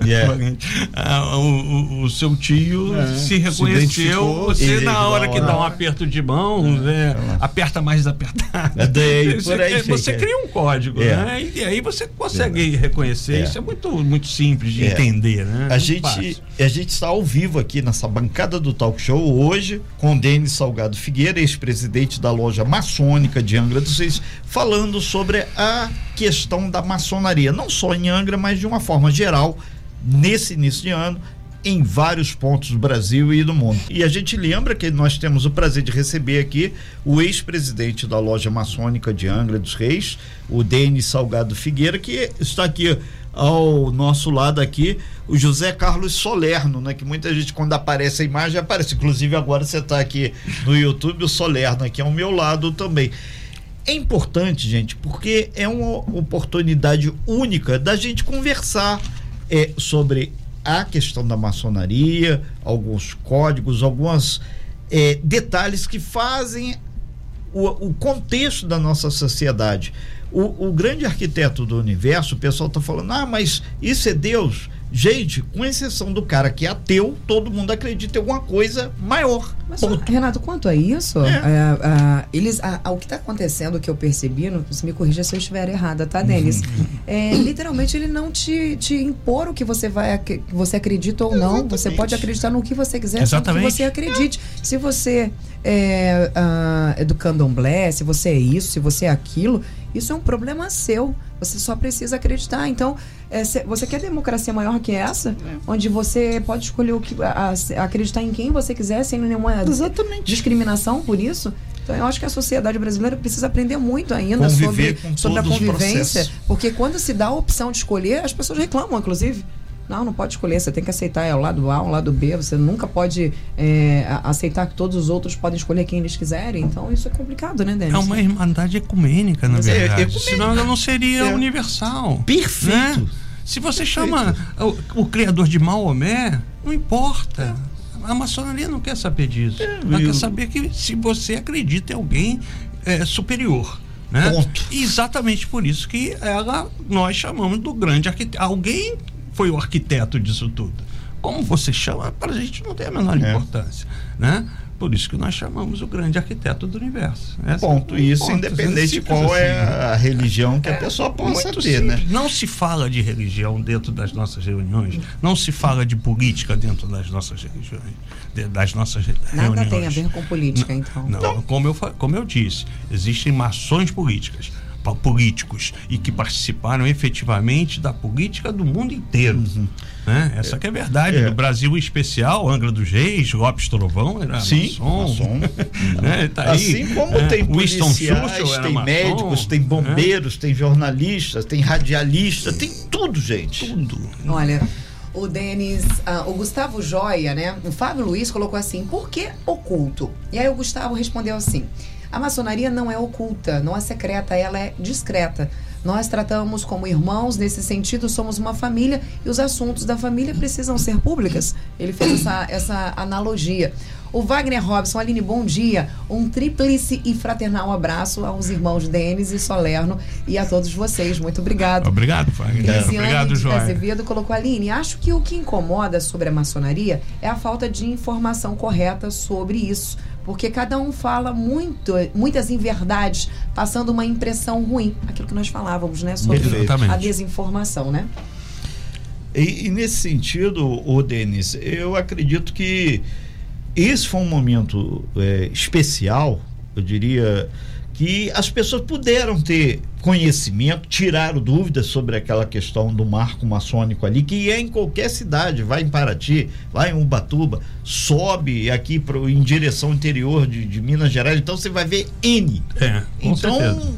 yeah. ah, o, o, seu tio é. se reconheceu. você, na hora que dá um aperto de mão, é. né, aperta mais apertado. É daí, você, aí, você cria um código, é. né? E aí você consegue reconhecer. Isso é muito, muito simples de entender, né? A gente, a gente está ao vivo aqui nessa bancada do Talk Show hoje com Denis Salgado Figueira, ex-presidente da loja maçônica de Angra dos Reis, falando sobre a questão da maçonaria, não só em Angra, mas de uma forma geral, nesse início de ano, em vários pontos do Brasil e do mundo. E a gente lembra que nós temos o prazer de receber aqui o ex-presidente da loja maçônica de Angra dos Reis, o Denis Salgado Figueira, que está aqui ao nosso lado aqui, o José Carlos Solerno, né? Que muita gente, quando aparece a imagem, aparece. Inclusive, agora você está aqui no YouTube, o Solerno aqui ao meu lado também. É importante, gente, porque é uma oportunidade única da gente conversar é, sobre a questão da maçonaria, alguns códigos, alguns é, detalhes que fazem o, o, contexto da nossa sociedade. O, o grande arquiteto do universo, o pessoal está falando, ah, mas isso é Deus. Gente, com exceção do cara que é ateu, todo mundo acredita em alguma coisa maior. Mas, ponto. Renato, quanto a isso, é. É, eles, o que está acontecendo, que eu percebi, não, me corrija se eu estiver errada, tá, Denis? Uhum. É, literalmente, ele não te, te impor o que você vai, que você acredita ou não. Exatamente. Você pode acreditar no que você quiser, Exatamente. que você acredite. Se você é, uh, é do candomblé, se você é isso, se você é aquilo, isso é um problema seu. Você só precisa acreditar. Então, é, você quer democracia maior que essa? É. Onde você pode escolher o que, a, a, acreditar em quem você quiser, sem nenhuma Exatamente. discriminação por isso? Então, eu acho que a sociedade brasileira precisa aprender muito ainda sobre, sobre a convivência. Porque quando se dá a opção de escolher, as pessoas reclamam, inclusive. Não, não pode escolher, você tem que aceitar é o lado A, o lado B, você nunca pode é, aceitar que todos os outros podem escolher quem eles quiserem, então isso é complicado, né, Denis? É uma irmandade ecumênica, na Mas é verdade. É, ecumênica. Senão ela não seria é. universal. Perfeito. Né? Se você Perfeito. chama o, o, criador de Maomé, não importa. A maçonaria não quer saber disso. É, ela quer saber que se você acredita em alguém é, superior. Né? Ponto. E exatamente por isso que ela nós chamamos do grande arquiteto. Alguém foi o arquiteto disso tudo. Como você chama, para a gente não tem a menor é. importância. Né? Por isso que nós chamamos o grande arquiteto do universo. Essa ponto. É isso ponto. independente de qual é assim, é a religião que é, a pessoa possa ter, simples. né? Não se fala de religião dentro das nossas reuniões, não se fala de política dentro das nossas religiões, das nossas Nada reuniões. Nada tem a ver com política, então. Não, não. Como, eu, como eu disse, existem mações políticas políticos e que participaram efetivamente da política do mundo inteiro. Uhum. Né? Essa é, que é a verdade. É. No Brasil em especial, Angra dos Reis, Lopes Trovão era Sim, maçom. maçom. né? tá assim como é. tem policiais, tem maçom, médicos, tem bombeiros, tem jornalistas, tem radialistas, tem tudo, gente. Tudo. Olha, o Denis, uh, o Gustavo Joia, né? O Fábio Luiz colocou assim: por que oculto? E aí o Gustavo respondeu assim: a maçonaria não é oculta, não é secreta, ela é discreta. Nós tratamos como irmãos, nesse sentido, somos uma família e os assuntos da família precisam ser públicas. Ele fez essa, essa analogia. O Wagner Robson, Aline, bom dia. Um tríplice e fraternal abraço aos irmãos Denis e Solerno e a todos vocês. Muito obrigado. Obrigado, Wagner. Obrigado, João. Azevedo colocou Aline. Acho que o que incomoda sobre a maçonaria é a falta de informação correta sobre isso porque cada um fala muito, muitas inverdades, passando uma impressão ruim, aquilo que nós falávamos, né, sobre a desinformação, né? E, e nesse sentido, o Denis, eu acredito que esse foi um momento é, especial, eu diria, que as pessoas puderam ter conhecimento, tiraram dúvidas sobre aquela questão do marco maçônico ali, que é em qualquer cidade, vai em Paraty, vai em Ubatuba, sobe aqui pro, em direção interior de, de Minas Gerais, então você vai ver N. É, então,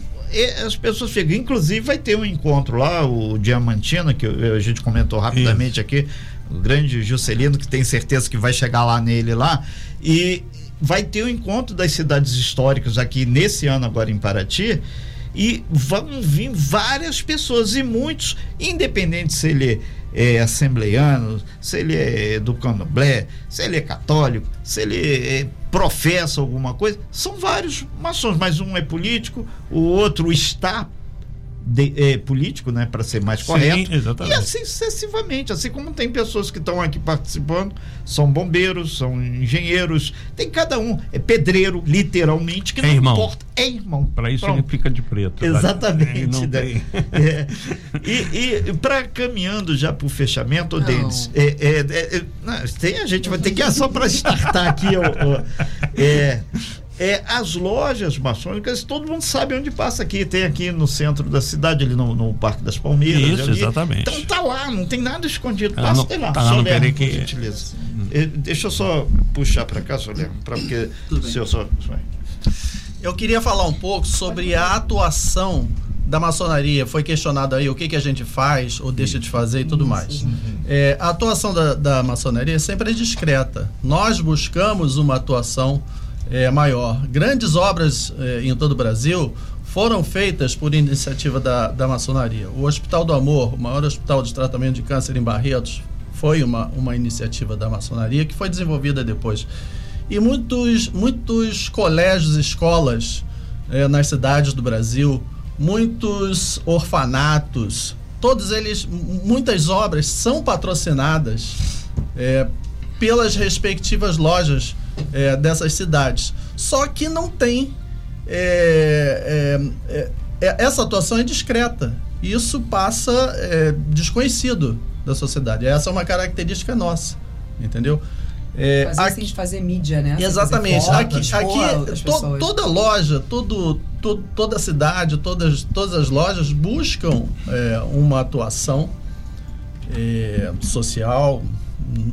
as pessoas chegam, inclusive vai ter um encontro lá, o Diamantina, que a gente comentou rapidamente é aqui o grande Juscelino, que tem certeza que vai chegar lá nele lá. E vai ter o encontro das cidades históricas aqui nesse ano agora em Paraty e vão vir várias pessoas e muitos, independente se ele é assembleiano, se ele é do candomblé, se ele é católico, se ele é, professa alguma coisa, são vários maçons, mas um é político, o outro está de, é, político, né, para ser mais correto. Sim, exatamente. E assim sucessivamente, assim como tem pessoas que estão aqui participando, são bombeiros, são engenheiros, tem cada um, é pedreiro, literalmente, que é não irmão. importa, é irmão. Para isso Pronto. ele fica de preto. Exatamente. Não né? tem. É. E, e para caminhando já para o fechamento, Não. Denis, é, é, é, é, não, tem, a gente vai ter que ir só para startar aqui. ó, ó, é, é, as lojas maçônicas, todo mundo sabe onde passa aqui. Tem aqui no centro da cidade, ali no, no Parque das Palmeiras. Isso, ali. exatamente. Então tá lá, não tem nada escondido. Ah, Passa não- tem lá. tá lá no Solerno, Perequê. gentileza. É, Deixa eu só puxar para cá, Solerno, para porque Tudo bem. se eu só. Eu queria falar um pouco sobre a atuação da maçonaria. Foi questionado aí o que, que a gente faz ou deixa de fazer e tudo mais. É, a atuação da, da maçonaria sempre é discreta. Nós buscamos uma atuação é, maior. Grandes obras é, em todo o Brasil foram feitas por iniciativa da, da maçonaria. O Hospital do Amor, o maior hospital de tratamento de câncer em Barretos, foi uma, uma iniciativa da maçonaria que foi desenvolvida depois. E muitos, muitos colégios, escolas eh, nas cidades do Brasil, muitos orfanatos, todos eles, muitas obras são patrocinadas eh, pelas respectivas lojas eh, dessas cidades. Só que não tem. eh, eh, eh, essa atuação é discreta. Isso passa desconhecido da sociedade. Essa é uma característica nossa. Entendeu? É, Fazer aqui- assim, de fazer mídia, né? Exatamente. Aqui, aqui to- toda loja, todo, to- toda cidade, todas, todas as lojas buscam é, uma atuação é, social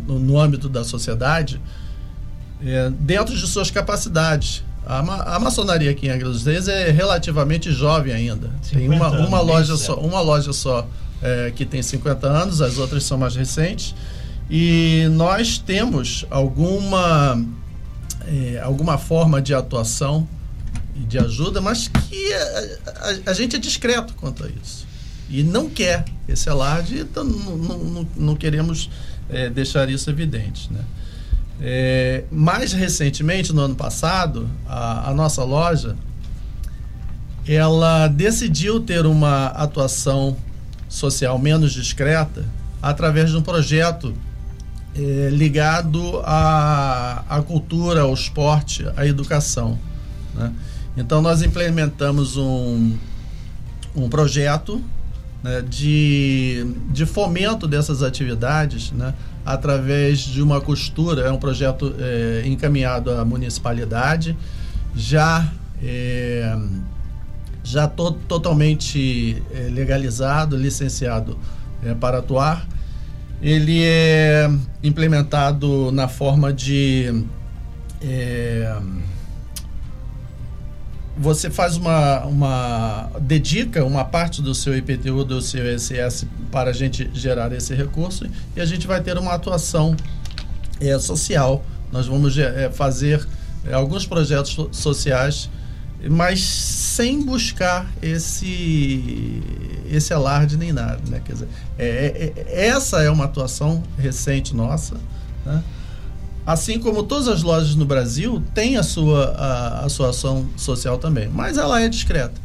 no, no âmbito da sociedade é, dentro de suas capacidades. A, ma- a maçonaria aqui em Angra dos Reis é relativamente jovem ainda. Tem uma, 50 uma anos, loja só, uma loja só é, que tem 50 anos, as outras são mais recentes. E nós temos alguma, é, alguma forma de atuação e de ajuda, mas que a, a- a gente é discreto quanto a isso. E não quer esse alarde, então não, não, não- não queremos é, deixar isso evidente. Né? É, mais recentemente, no ano passado, a, a nossa loja ela decidiu ter uma atuação social menos discreta através de um projeto eh, ligado à, à cultura, ao esporte, à educação. né? Então, nós implementamos um, um projeto né, de, de fomento dessas atividades né, através de uma costura. É um projeto eh, encaminhado à municipalidade, já, eh, já to, totalmente eh, legalizado, licenciado eh, para atuar. Ele é implementado na forma de. Você faz uma, uma. dedica uma parte do seu IPTU, do seu ISS para a gente gerar esse recurso e a gente vai ter uma atuação é, social. Nós vamos é, fazer é, alguns projetos so- sociais, mas sem buscar esse esse alarde nem nada, né? Quer dizer, é, é- é- essa é uma atuação recente nossa, né? Assim como todas as lojas no Brasil têm a sua, a, a sua ação social também, mas ela é discreta.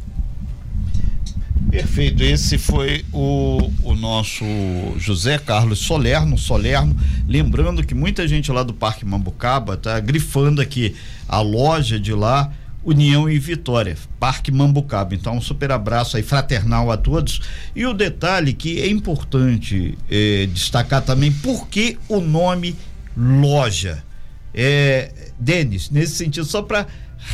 Perfeito, esse foi o, o nosso José Carlos Solerno, Solerno, lembrando que muita gente lá do Parque Mambucaba tá grifando aqui a loja de lá, União e Vitória, Parque Mambucaba. Então, um super abraço aí fraternal a todos. E o detalhe que é importante eh, destacar também, porque o nome loja. É, Denis, nesse sentido, só para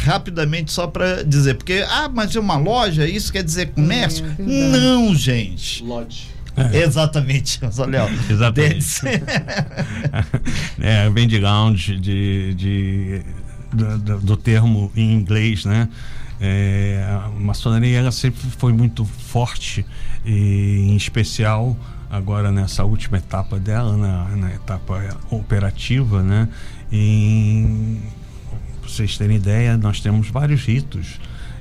rapidamente, só para dizer, porque, ah, mas é uma loja, isso quer dizer comércio? É, verdade. Não, gente. Lodge. Exatamente, Zé Léo. Exatamente. Denis. é, vem de lounge, de, de, do, do- do termo em inglês, né? É, a maçonaria ela sempre foi muito forte, e, em especial agora nessa última etapa dela, na, na etapa operativa, né? Vocês terem ideia, nós temos vários ritos.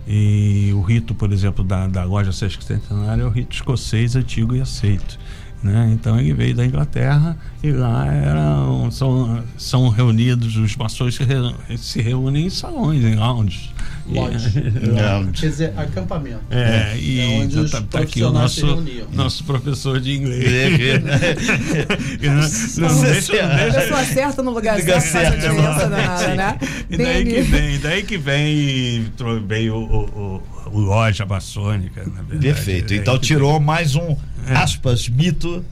E o rito, por exemplo, da, da loja Sesc Centenário é o rito escocês antigo e aceito. Né? Então ele veio da Inglaterra e lá eram, são, são reunidos, os maçons se, re, se reúnem em salões, em lounges. Lodge. É. Quer dizer, acampamento. É, e É onde os tá, tá aqui o nosso, nosso professor de inglês. E não, não deixa, não A deixa, pessoa certa no lugar certo faz a diferença danada, né? E daí que vem, daí que vem, veio o, o, o loja maçônica, na verdade. Perfeito. Então que tirou mais um, É. aspas, mito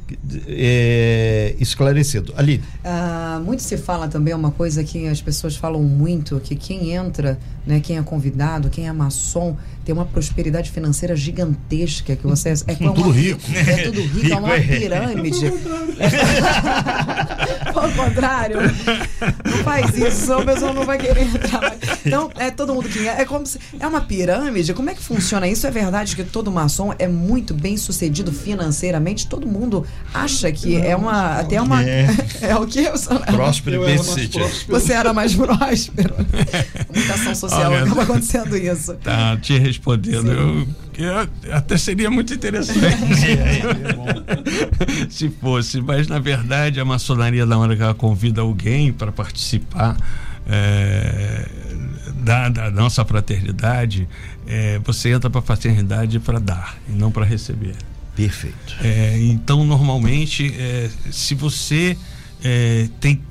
é, esclarecido. Ali, Ah, muito se fala também uma coisa que as pessoas falam muito, que quem entra, né, quem é convidado, quem é maçom, tem uma prosperidade financeira gigantesca, que você é, é Tudo uma- rico. É tudo rico, é uma Rico é. pirâmide. Ao contrário, não faz isso, senão a pessoa não vai querer entrar. Então, é todo mundo que é, é como se, é uma pirâmide. Como é que funciona isso? É verdade que todo maçom é muito bem sucedido financeiramente? Todo mundo acha que é uma até uma É. é, o que próspero e bem sucedido. você era mais próspero. Comunicação social acaba acontecendo isso. Tá te respondendo. Eu, eu- até seria muito interessante se fosse, mas na verdade a maçonaria, na hora que ela convida alguém para participar é, da, da nossa fraternidade, é, você entra para a fraternidade para dar e não para receber. Perfeito. É, então, normalmente, é, se você é, tem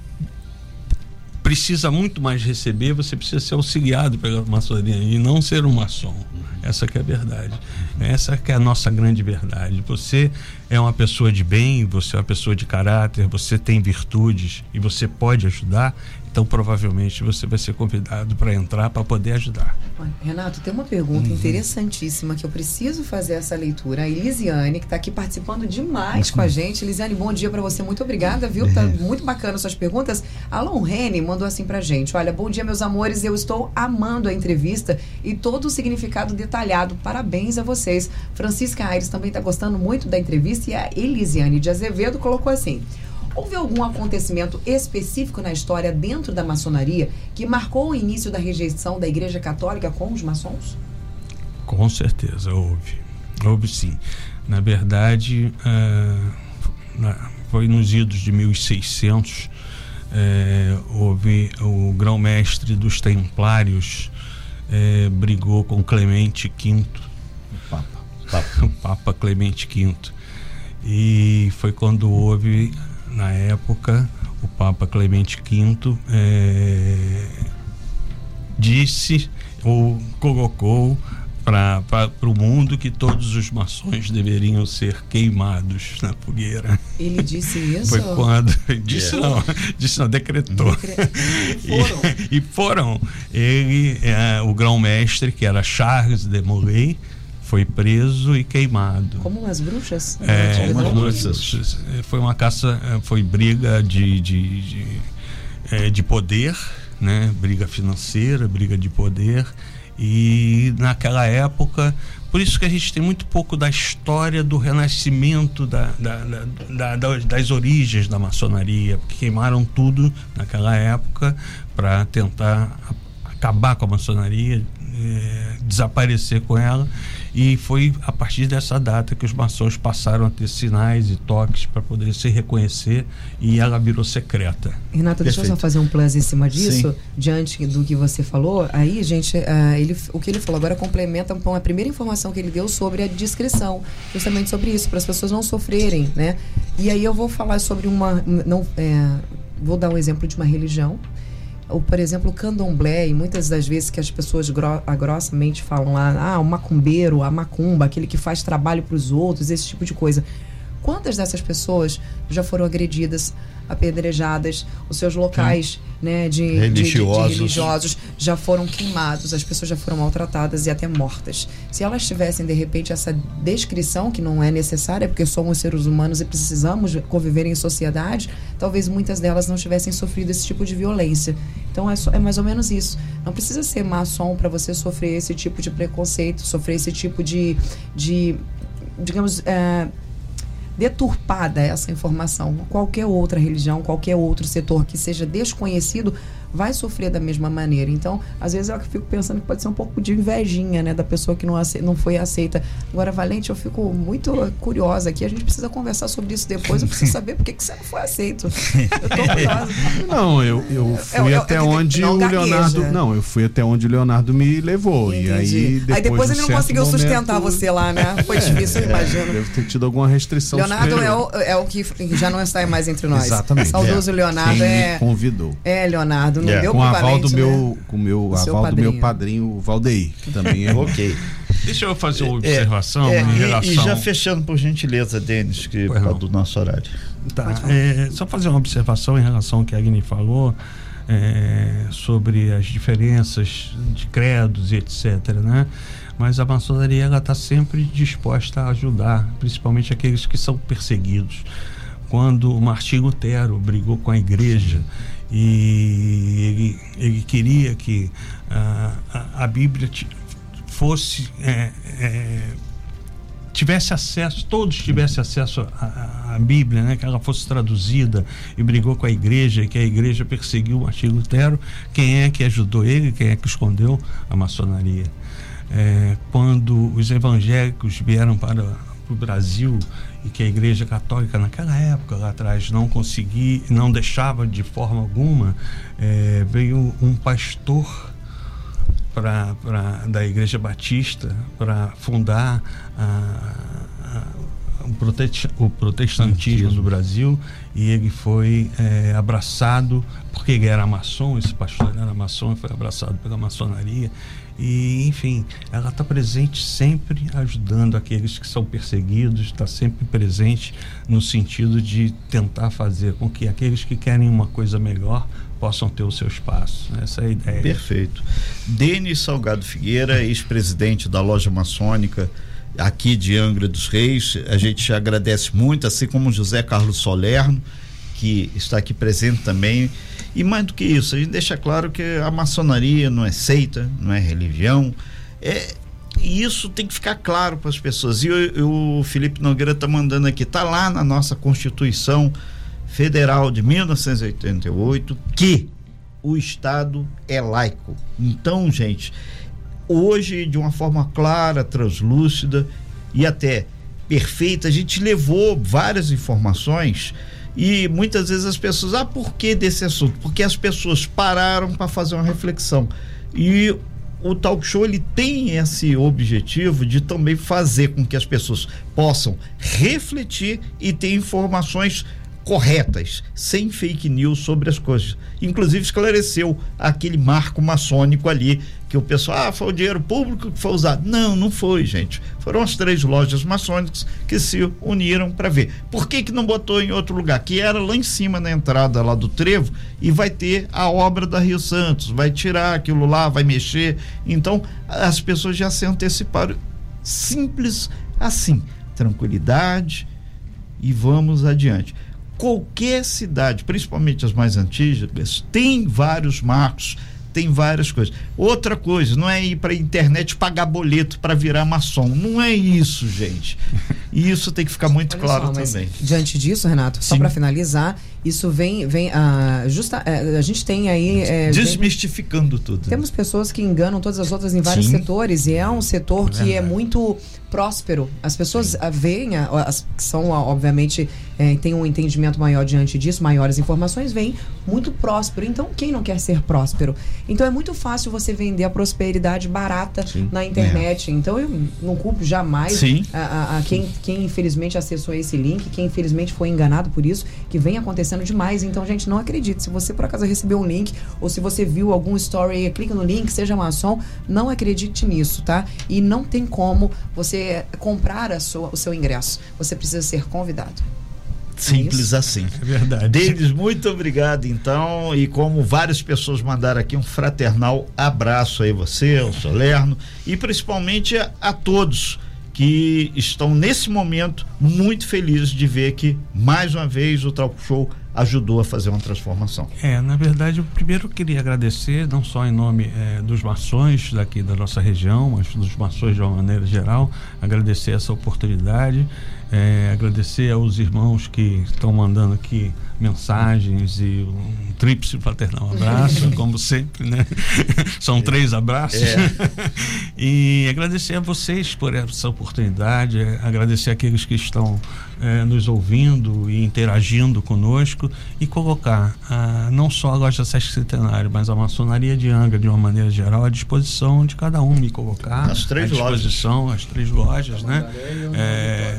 precisa muito mais receber, você precisa ser auxiliado pela maçonaria e não ser um maçom. Essa que é a verdade. Essa que é a nossa grande verdade. Você é uma pessoa de bem, você é uma pessoa de caráter, você tem virtudes e você pode ajudar, então provavelmente você vai ser convidado para entrar para poder ajudar. Renato, tem uma pergunta interessantíssima que eu preciso fazer essa leitura. A Elisiane, que está aqui participando demais com a gente. Elisiane, bom dia para você. Muito obrigada, viu? Tá muito bacana suas perguntas. Alon Rene mandou assim pra gente. Olha, bom dia, meus amores. Eu estou amando a entrevista e todo o significado detalhado. Parabéns a vocês. Francisca Aires também está gostando muito da entrevista e a Elisiane de Azevedo colocou assim. Houve algum acontecimento específico na história dentro da maçonaria que marcou o início da rejeição da Igreja Católica com os maçons? Com certeza, houve. Houve sim. Na verdade, na- foi nos idos de 1600, eh, houve o grão-mestre dos Templários eh, brigou com Clemente V, Papa. o Papa Clemente V. E foi quando houve, na época, o Papa Clemente V eh, disse ou colocou para o mundo que todos os maçons deveriam ser queimados na fogueira. Ele disse isso? Foi quando. Disse não, disse não, decretou. Foram. E, e foram. Ele, eh, o grão-mestre, que era Charles de Molay, foi preso e queimado. Como umas bruxas? É, Como as bruxas. foi uma caça, eh, foi briga de, de, de, eh, de poder, né? briga financeira, briga de poder. E naquela época, por isso que a gente tem muito pouco da história do renascimento da, da- da- da- da- das origens da maçonaria, porque queimaram tudo naquela época para tentar acabar com a maçonaria, eh, desaparecer com ela. E foi a partir dessa data que os maçons passaram a ter sinais e toques para poder se reconhecer e ela virou secreta. Renata, deixa eu só Perfeito. fazer um plus em cima disso, Sim. diante do que você falou. Aí, gente, ah, ele, o que ele falou agora complementa com a primeira informação que ele deu sobre a descrição, justamente sobre isso, para as pessoas não sofrerem, né? E aí eu vou falar sobre uma. Não, é, vou dar um exemplo de uma religião. Ou, por exemplo, o candomblé, e muitas das vezes que as pessoas gro ah, grossamente falam lá, ah, o macumbeiro, a macumba, aquele que faz trabalho para os outros, esse tipo de coisa. Quantas dessas pessoas já foram agredidas, apedrejadas, os seus locais né, de, de- de- de Religiosos. religiosos já foram queimados, as pessoas já foram maltratadas e até mortas. Se elas tivessem, de repente, essa descrição, que não é necessária, porque somos seres humanos e precisamos conviver em sociedade, talvez muitas delas não tivessem sofrido esse tipo de violência. Então é, só- é mais ou menos isso. Não precisa ser maçom para você sofrer esse tipo de preconceito, sofrer esse tipo de, de digamos, é, deturpada essa informação. Qualquer outra religião, qualquer outro setor que seja desconhecido vai sofrer da mesma maneira. Então, às vezes eu fico pensando que pode ser um pouco de invejinha, né, da pessoa que não, ace não foi aceita. Agora, Valente, eu fico muito curiosa aqui. A gente precisa conversar sobre isso depois. Eu preciso saber por que, que você não foi aceito. Eu tô curiosa. Não, eu, eu fui até onde o Leonardo. Não, eu fui até onde o Leonardo me levou. Entendi. E aí depois, aí depois ele não conseguiu momento, sustentar você lá, né? Foi é, difícil, eu imagino. Deve ter tido alguma restrição. Leonardo é o, é o, que já não está mais entre nós. Exatamente. Saudoso é. Leonardo Quem é. Convidou. É, Leonardo não é. deu com aval do meu, né? com meu aval do meu padrinho Valdeir, que também é ok. Deixa eu fazer uma é, observação é, em relação. E já fechando por gentileza, Denis, que é do nosso horário. Tá. É, só fazer uma observação em relação ao que a Agni falou. É, sobre as diferenças de credos e etc, né? Mas a maçonaria ela está sempre disposta a ajudar, principalmente aqueles que são perseguidos. Quando Martim Lutero brigou com a igreja e ele, ele queria que a, a, a Bíblia fosse é, é, tivesse acesso, todos tivessem acesso à, Bíblia, né? que ela fosse traduzida e brigou com a igreja, que a igreja perseguiu o Martinho Lutero. Quem é que ajudou ele? Quem é que escondeu? A maçonaria. É, quando os evangélicos vieram para o Brasil e que a Igreja Católica naquela época lá atrás não conseguia, não deixava de forma alguma, é, veio um pastor pra, da Igreja Batista para fundar a, o, protestantismo do Brasil e ele foi é, abraçado porque ele era maçom, esse pastor era maçom, foi abraçado pela maçonaria e, enfim, ela está presente sempre ajudando aqueles que são perseguidos, está sempre presente no sentido de tentar fazer com que aqueles que querem uma coisa melhor possam ter o seu espaço. Essa é a ideia. Perfeito. Denis Salgado Figueira, ex-presidente da loja maçônica aqui de Angra dos Reis, a gente agradece muito, assim como José Carlos Solerno, que está aqui presente também e mais do que isso, a gente deixa claro que a maçonaria não é seita, não é religião. É, e isso tem que ficar claro para as pessoas. E o, Felipe Nogueira está mandando aqui, está lá na nossa Constituição Federal de 1988 que o Estado é laico. Então, gente, hoje, de uma forma clara, translúcida e até perfeita, a gente levou várias informações e muitas vezes as pessoas, ah, por que desse assunto? Porque as pessoas pararam para fazer uma reflexão. E o talk show ele tem esse objetivo de também fazer com que as pessoas possam refletir e ter informações corretas, sem fake news sobre as coisas. Inclusive esclareceu aquele marco maçônico ali que o pessoal, ah, foi o dinheiro público que foi usado. Não, não foi, gente. Foram as três lojas maçônicas que se uniram para ver. Por que que não botou em outro lugar? Que era lá em cima na entrada lá do trevo e vai ter a obra da Rio Santos, vai tirar aquilo lá, vai mexer. Então, as pessoas já se anteciparam. Simples assim, tranquilidade e vamos adiante qualquer cidade, principalmente as mais antigas, tem vários marcos, tem várias coisas. Outra coisa, não é ir para a internet pagar boleto para virar maçom. Não é isso, gente. E isso tem que ficar muito Olha claro só, também. Diante disso, Renato, só para finalizar, isso vem, vem a, justa, é, a gente tem aí. É, Desmistificando vem, tudo. Temos pessoas que enganam todas as outras em vários Sim. setores e é um setor é que é muito próspero. As pessoas veem, as que são, obviamente, é, têm um entendimento maior diante disso, maiores informações, vêm muito próspero. Então, quem não quer ser próspero? Então, é muito fácil você vender a prosperidade barata Sim. na internet. É. Então, eu não culpo jamais a, a, a, quem, quem, infelizmente, acessou esse link, quem, infelizmente, foi enganado por isso, que vem acontecendo demais. Então, gente, não acredite. Se você, por acaso, recebeu um link ou se você viu algum story, clica no link, seja maçom, não acredite nisso, tá? E não tem como você comprar a sua, o seu ingresso. Você precisa ser convidado. Simples é assim. É verdade. Deles, muito obrigado, então. E como várias pessoas mandaram aqui, um fraternal abraço aí você, ao Solerno, e principalmente a, a todos que estão nesse momento muito felizes de ver que mais uma vez o Talk Show ajudou a fazer uma transformação. É, na verdade, eu primeiro queria agradecer, não só em nome é, dos maçons daqui da nossa região, mas dos maçons de uma maneira geral, agradecer essa oportunidade, é, agradecer aos irmãos que estão mandando aqui mensagens e um tríplice fraternal abraço, como sempre, né? São três abraços. É. e agradecer a vocês por essa oportunidade, é, agradecer aqueles que estão é, nos ouvindo e interagindo conosco e colocar ah, não só a loja Sesc Centenário, mas a maçonaria de Angra, de uma maneira geral, à disposição de cada um me colocar. As três à disposição, lojas. as três lojas, né? É,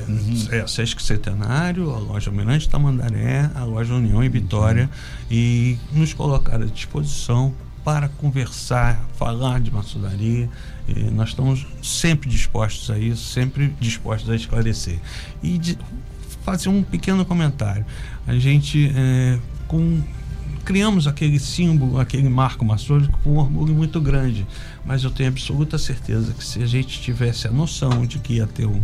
é, Sesc Centenário, a loja Mirante Tamandaré, a loja União e Vitória e nos colocar à disposição para conversar, falar de maçonaria. E nós estamos sempre dispostos a isso, sempre dispostos a esclarecer. E de, fazer um pequeno comentário. A gente é, com, criamos aquele símbolo, aquele marco maçônico com um orgulho muito grande, mas eu tenho absoluta certeza que se a gente tivesse a noção de que ia ter um,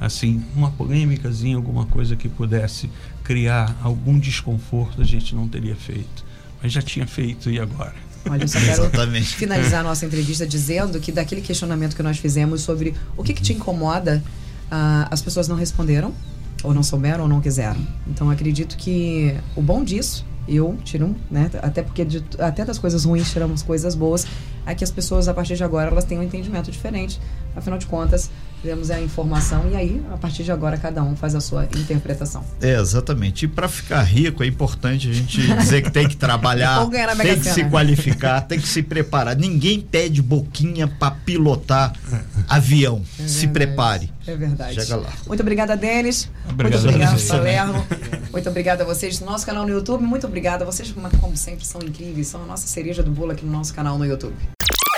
assim, uma polêmicazinha, alguma coisa que pudesse criar algum desconforto, a gente não teria feito. Mas já tinha feito e agora? Olha, eu só quero Exatamente. finalizar a nossa entrevista dizendo que daquele questionamento que nós fizemos sobre o que, que te incomoda, uh, as pessoas não responderam ou não souberam ou não quiseram. Então acredito que o bom disso, eu tiro, né, até porque de, até das coisas ruins tiramos coisas boas, é que as pessoas a partir de agora elas têm um entendimento diferente. Afinal de contas, temos a informação e aí a partir de agora cada um faz a sua interpretação. É, exatamente. E para ficar rico é importante a gente dizer que tem que trabalhar, tem que se qualificar, tem que se preparar. Ninguém pede boquinha para pilotar avião. É se prepare. É verdade. Chega lá. Muito obrigada, Denis. Obrigado muito obrigada, Salerno. muito obrigada a vocês do nosso canal no YouTube. Muito obrigada. Vocês, como sempre, são incríveis. São a nossa cereja do bolo aqui no nosso canal no YouTube.